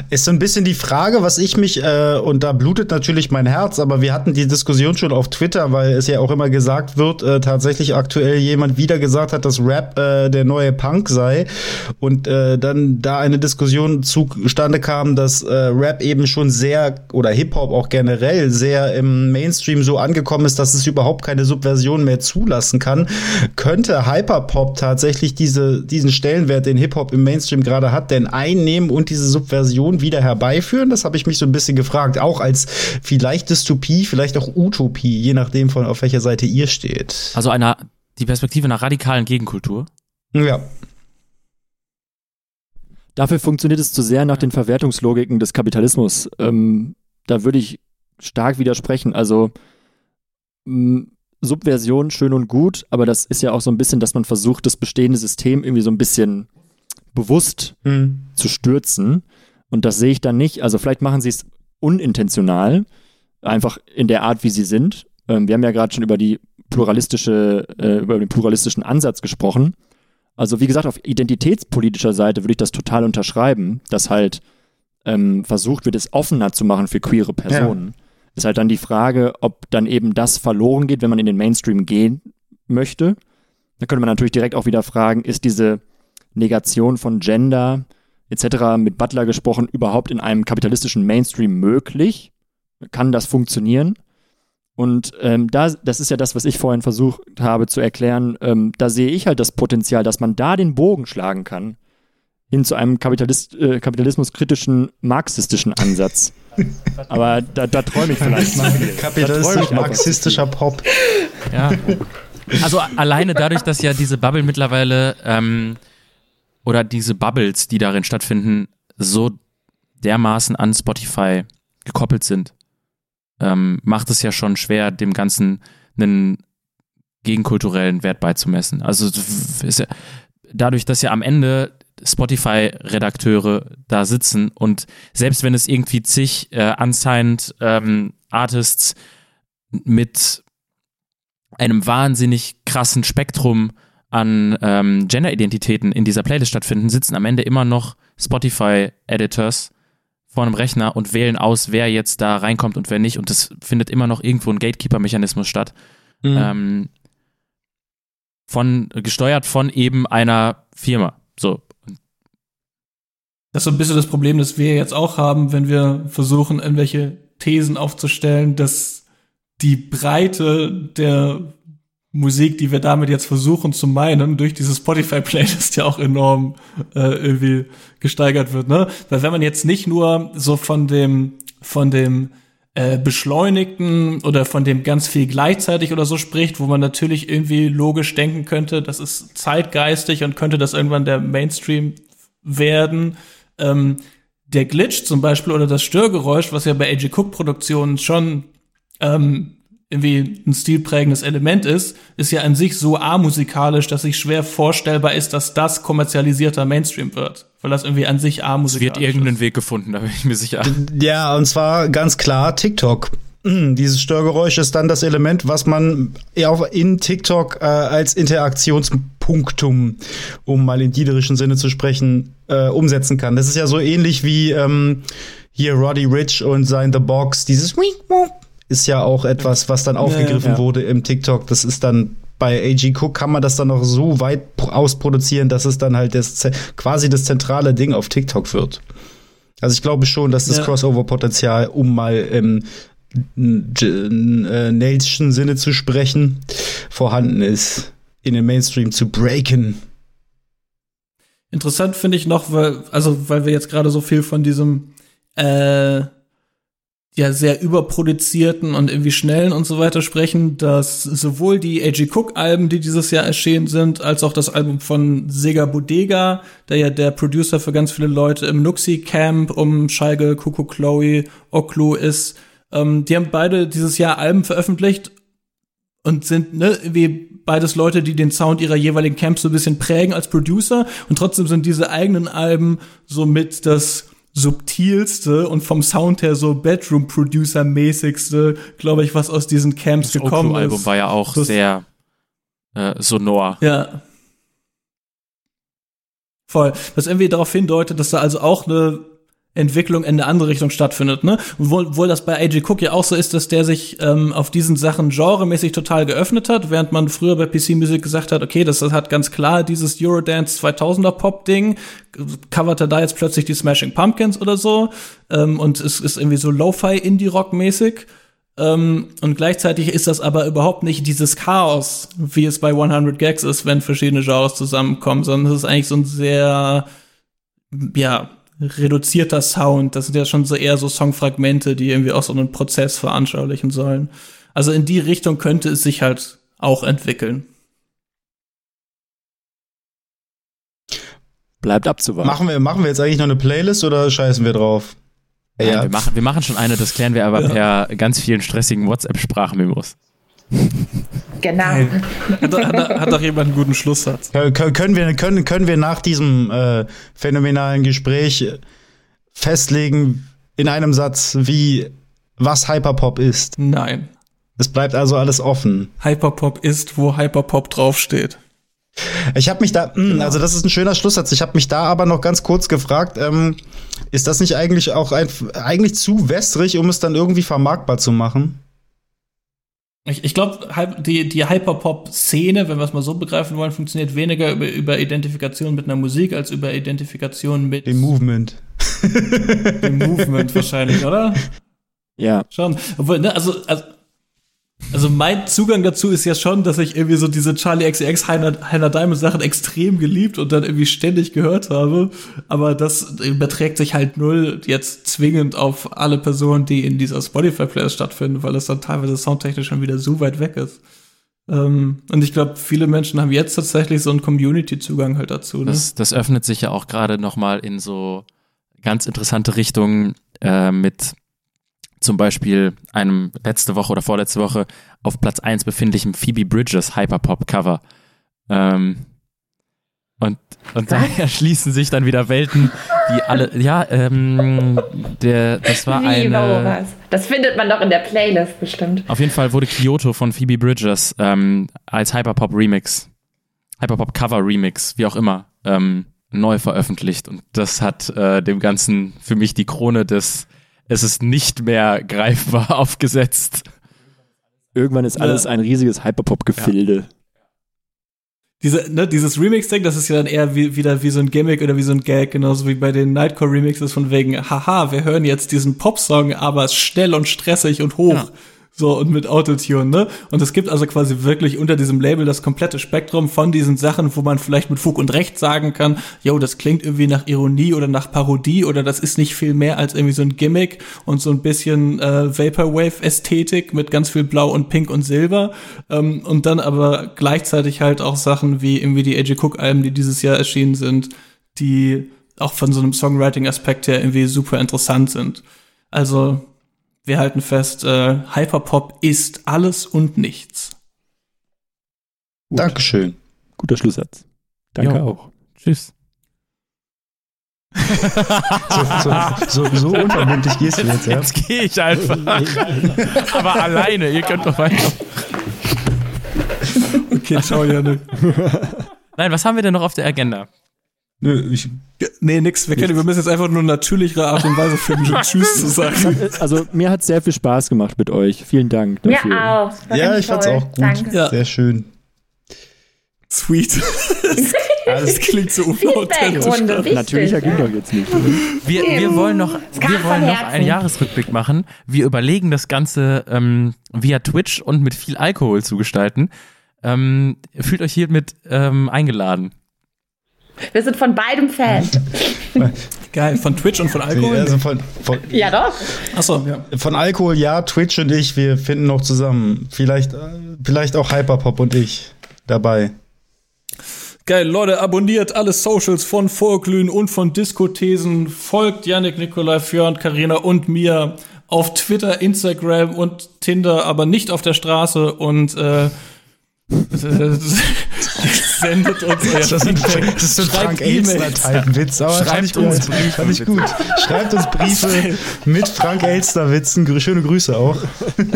ist so ein bisschen die Frage, was ich mich, äh, und da blutet natürlich mein Herz, aber wir hatten die Diskussion schon auf Twitter, weil es ja auch immer gesagt wird, äh, tatsächlich aktuell jemand wieder gesagt hat, dass Rap äh, der neue Punk sei. Und äh, dann da eine Diskussion zustande kam, dass äh, Rap eben schon sehr, oder Hip-Hop auch generell, sehr im Mainstream so angekommen ist, dass es überhaupt keine Subversion mehr zulassen kann, könnte Hyperpop tatsächlich diese, diesen Stellenwert, den Hip-Hop im Mainstream gerade hat, denn einnehmen und diese Subversion Version wieder herbeiführen? Das habe ich mich so ein bisschen gefragt. Auch als vielleicht Dystopie, vielleicht auch Utopie, je nachdem, von auf welcher Seite ihr steht. Also einer, die Perspektive einer radikalen Gegenkultur? Ja. Dafür funktioniert es zu sehr nach den Verwertungslogiken des Kapitalismus. Ähm, da würde ich stark widersprechen. Also mh, Subversion schön und gut, aber das ist ja auch so ein bisschen, dass man versucht, das bestehende System irgendwie so ein bisschen bewusst hm. zu stürzen. Und das sehe ich dann nicht. Also vielleicht machen sie es unintentional, einfach in der Art, wie sie sind. Ähm, wir haben ja gerade schon über die pluralistische, äh, über den pluralistischen Ansatz gesprochen. Also wie gesagt, auf identitätspolitischer Seite würde ich das total unterschreiben, dass halt ähm, versucht wird, es offener zu machen für queere Personen. Ja. Ist halt dann die Frage, ob dann eben das verloren geht, wenn man in den Mainstream gehen möchte. Da könnte man natürlich direkt auch wieder fragen, ist diese Negation von Gender etc. mit Butler gesprochen, überhaupt in einem kapitalistischen Mainstream möglich? Kann das funktionieren? Und ähm, da, das ist ja das, was ich vorhin versucht habe zu erklären. Ähm, da sehe ich halt das Potenzial, dass man da den Bogen schlagen kann hin zu einem Kapitalist, äh, kapitalismuskritischen, marxistischen Ansatz. Aber da, da träume ich vielleicht mal. Kapitalistisch-marxistischer Pop. Ja. Also alleine dadurch, dass ja diese Bubble mittlerweile ähm, oder diese Bubbles, die darin stattfinden, so dermaßen an Spotify gekoppelt sind, ähm, macht es ja schon schwer, dem Ganzen einen gegenkulturellen Wert beizumessen. Also ja, dadurch, dass ja am Ende Spotify-Redakteure da sitzen und selbst wenn es irgendwie zig äh, unsigned ähm, Artists mit einem wahnsinnig krassen Spektrum an ähm, Gender-Identitäten in dieser Playlist stattfinden, sitzen am Ende immer noch Spotify-Editors vor einem Rechner und wählen aus, wer jetzt da reinkommt und wer nicht. Und das findet immer noch irgendwo ein Gatekeeper-Mechanismus statt. Mhm. Ähm, von, gesteuert von eben einer Firma. So. das ist so ein bisschen das Problem, das wir jetzt auch haben, wenn wir versuchen, irgendwelche Thesen aufzustellen, dass die Breite der Musik, die wir damit jetzt versuchen zu meinen, durch diese Spotify-Playlist ja auch enorm äh, irgendwie gesteigert wird, ne? Weil wenn man jetzt nicht nur so von dem, von dem äh, beschleunigten oder von dem ganz viel gleichzeitig oder so spricht, wo man natürlich irgendwie logisch denken könnte, das ist zeitgeistig und könnte das irgendwann der Mainstream werden, ähm, der Glitch zum Beispiel oder das Störgeräusch, was ja bei AJ Cook Produktionen schon ähm, irgendwie ein stilprägendes Element ist, ist ja an sich so amusikalisch, dass sich schwer vorstellbar ist, dass das kommerzialisierter Mainstream wird. Weil das irgendwie an sich amusikalisch ist. wird irgendeinen Weg gefunden, da bin ich mir sicher. Ja, und zwar ganz klar TikTok. Dieses Störgeräusch ist dann das Element, was man in TikTok äh, als Interaktionspunktum, um mal in diederischen Sinne zu sprechen, äh, umsetzen kann. Das ist ja so ähnlich wie ähm, hier Roddy Rich und sein The Box. Dieses ist ja auch etwas, was dann aufgegriffen ja, ja. wurde im TikTok. Das ist dann bei AG Cook kann man das dann noch so weit ausproduzieren, dass es dann halt das, quasi das zentrale Ding auf TikTok wird. Also ich glaube schon, dass das ja. Crossover-Potenzial, um mal im äh, Nailschen Sinne zu sprechen, vorhanden ist, in den Mainstream zu breaken. Interessant finde ich noch, weil, also, weil wir jetzt gerade so viel von diesem, äh, ja, sehr überproduzierten und irgendwie schnellen und so weiter sprechen, dass sowohl die A.G. Cook-Alben, die dieses Jahr erschienen sind, als auch das Album von Sega Bodega, der ja der Producer für ganz viele Leute im Nuxi-Camp um Scheige, Kuku Chloe, Oklu ist, ähm, die haben beide dieses Jahr Alben veröffentlicht und sind ne, wie beides Leute, die den Sound ihrer jeweiligen Camps so ein bisschen prägen als Producer und trotzdem sind diese eigenen Alben so mit das subtilste und vom Sound her so Bedroom-Producer-mäßigste, glaube ich, was aus diesen Camps das gekommen ist. Das Album war ja auch das, sehr äh, sonor. Ja. Voll. Was irgendwie darauf hindeutet, dass da also auch eine Entwicklung in eine andere Richtung stattfindet, ne? Obwohl, wohl das bei AJ Cook ja auch so ist, dass der sich ähm, auf diesen Sachen genremäßig total geöffnet hat, während man früher bei PC Music gesagt hat, okay, das, das hat ganz klar dieses Eurodance 2000er Pop Ding, covert er da jetzt plötzlich die Smashing Pumpkins oder so ähm, und es ist irgendwie so Lo-Fi Indie Rock mäßig. Ähm, und gleichzeitig ist das aber überhaupt nicht dieses Chaos, wie es bei 100 Gags ist, wenn verschiedene Genres zusammenkommen, sondern es ist eigentlich so ein sehr ja, reduzierter Sound. Das sind ja schon so eher so Songfragmente, die irgendwie auch so einen Prozess veranschaulichen sollen. Also in die Richtung könnte es sich halt auch entwickeln. Bleibt abzuwarten. Machen wir, machen wir jetzt eigentlich noch eine Playlist oder scheißen wir drauf? Nein, ja. wir, machen, wir machen schon eine, das klären wir aber ja. per ganz vielen stressigen WhatsApp-Sprachmemos. Genau. Hat, hat, hat, doch jemand einen guten Schlusssatz. Können wir, können, können wir nach diesem äh, phänomenalen Gespräch festlegen in einem Satz, wie was Hyperpop ist? Nein. Es bleibt also alles offen. Hyperpop ist, wo Hyperpop draufsteht. Ich habe mich da, mh, genau. also das ist ein schöner Schlusssatz. Ich habe mich da aber noch ganz kurz gefragt, ähm, ist das nicht eigentlich auch ein, eigentlich zu wässrig, um es dann irgendwie vermarktbar zu machen? Ich, ich glaube, die, die Hyperpop-Szene, wenn wir es mal so begreifen wollen, funktioniert weniger über, über Identifikation mit einer Musik als über Identifikation mit dem Movement. Dem Movement wahrscheinlich, oder? Ja. Schon. Obwohl, ne, also, also also mein Zugang dazu ist ja schon, dass ich irgendwie so diese Charlie XCX Heiner, Heiner Diamond Sachen extrem geliebt und dann irgendwie ständig gehört habe. Aber das überträgt sich halt null jetzt zwingend auf alle Personen, die in dieser Spotify Playlist stattfinden, weil das dann teilweise soundtechnisch schon wieder so weit weg ist. Ähm, und ich glaube, viele Menschen haben jetzt tatsächlich so einen Community-Zugang halt dazu. Ne? Das, das öffnet sich ja auch gerade noch mal in so ganz interessante Richtungen äh, mit zum Beispiel einem letzte Woche oder vorletzte Woche auf Platz 1 befindlichem Phoebe Bridges Hyperpop-Cover. Ähm, und, und da erschließen sich dann wieder Welten, die alle, ja, ähm, der, das war Wie, eine. Was? Das findet man doch in der Playlist bestimmt. Auf jeden Fall wurde Kyoto von Phoebe Bridges ähm, als Hyperpop Remix, Hyperpop Cover Remix, wie auch immer, ähm, neu veröffentlicht. Und das hat äh, dem Ganzen für mich die Krone des es ist nicht mehr greifbar aufgesetzt. Irgendwann ist alles ja. ein riesiges Hyperpop-Gefilde. Ja. diese, ne, dieses Remix-Ding, das ist ja dann eher wie, wieder wie so ein Gimmick oder wie so ein Gag, genauso wie bei den Nightcore-Remixes von wegen, haha, wir hören jetzt diesen Popsong, aber schnell und stressig und hoch. Ja. So, und mit Autotune, ne? Und es gibt also quasi wirklich unter diesem Label das komplette Spektrum von diesen Sachen, wo man vielleicht mit Fug und Recht sagen kann, yo, das klingt irgendwie nach Ironie oder nach Parodie oder das ist nicht viel mehr als irgendwie so ein Gimmick und so ein bisschen äh, Vaporwave-Ästhetik mit ganz viel Blau und Pink und Silber. Ähm, und dann aber gleichzeitig halt auch Sachen wie irgendwie die AJ Cook-Alben, die dieses Jahr erschienen sind, die auch von so einem Songwriting-Aspekt her irgendwie super interessant sind. Also wir halten fest, äh, Hyperpop ist alles und nichts. Gut. Dankeschön. Guter Schlusssatz. Danke jo. auch. Tschüss. so, so, so, so unverbindlich gehst du jetzt, ja? Jetzt gehe ich einfach. Aber alleine, ihr könnt doch weiter. okay, ciao, Janne. Nein, was haben wir denn noch auf der Agenda? Nö, ich, nee, nix. Wir, können, wir müssen jetzt einfach nur natürlichere Art und Weise finden, Tschüss zu sagen. Also, mir hat sehr viel Spaß gemacht mit euch. Vielen Dank dafür. Mir auch. Ja, ich fand's auch gut. Danke. Ja. Sehr schön. Sweet. das klingt so unauthentisch. Natürlicher ging doch jetzt nicht. Wir, wir wollen noch, wir wollen noch einen Jahresrückblick machen. Wir überlegen das Ganze ähm, via Twitch und mit viel Alkohol zu gestalten. Ähm, fühlt euch hiermit ähm, eingeladen. Wir sind von beidem Fan. Geil, von Twitch und von Alkohol? Also von, von, ja, doch. Achso, ja. Von Alkohol, ja, Twitch und ich, wir finden noch zusammen. Vielleicht, äh, vielleicht auch Hyperpop und ich dabei. Geil, Leute, abonniert alle Socials von Vorglühen und von Diskothesen. Folgt Yannick, Nikolai, Fjörn, Karina und mir auf Twitter, Instagram und Tinder, aber nicht auf der Straße und äh, sendet uns euer das Feedback. Das ist ein Frank Elster-Typen-Witz, aber Schreibt uns Briefe. Fand ich gut. Schreibt uns Briefe mit Frank Elster-Witzen. Schöne Grüße auch.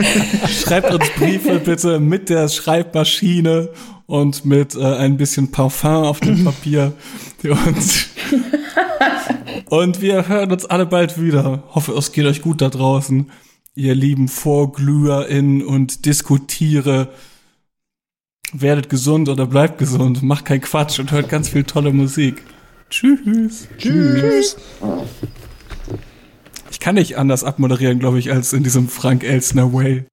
Schreibt uns Briefe bitte mit der Schreibmaschine und mit äh, ein bisschen Parfum auf dem Papier. Und, und wir hören uns alle bald wieder. Hoffe, es geht euch gut da draußen. Ihr lieben VorglüherInnen und Diskutiere werdet gesund oder bleibt gesund, macht keinen Quatsch und hört ganz viel tolle Musik. Tschüss. Tschüss. Ich kann nicht anders abmoderieren, glaube ich, als in diesem Frank Elsner Way.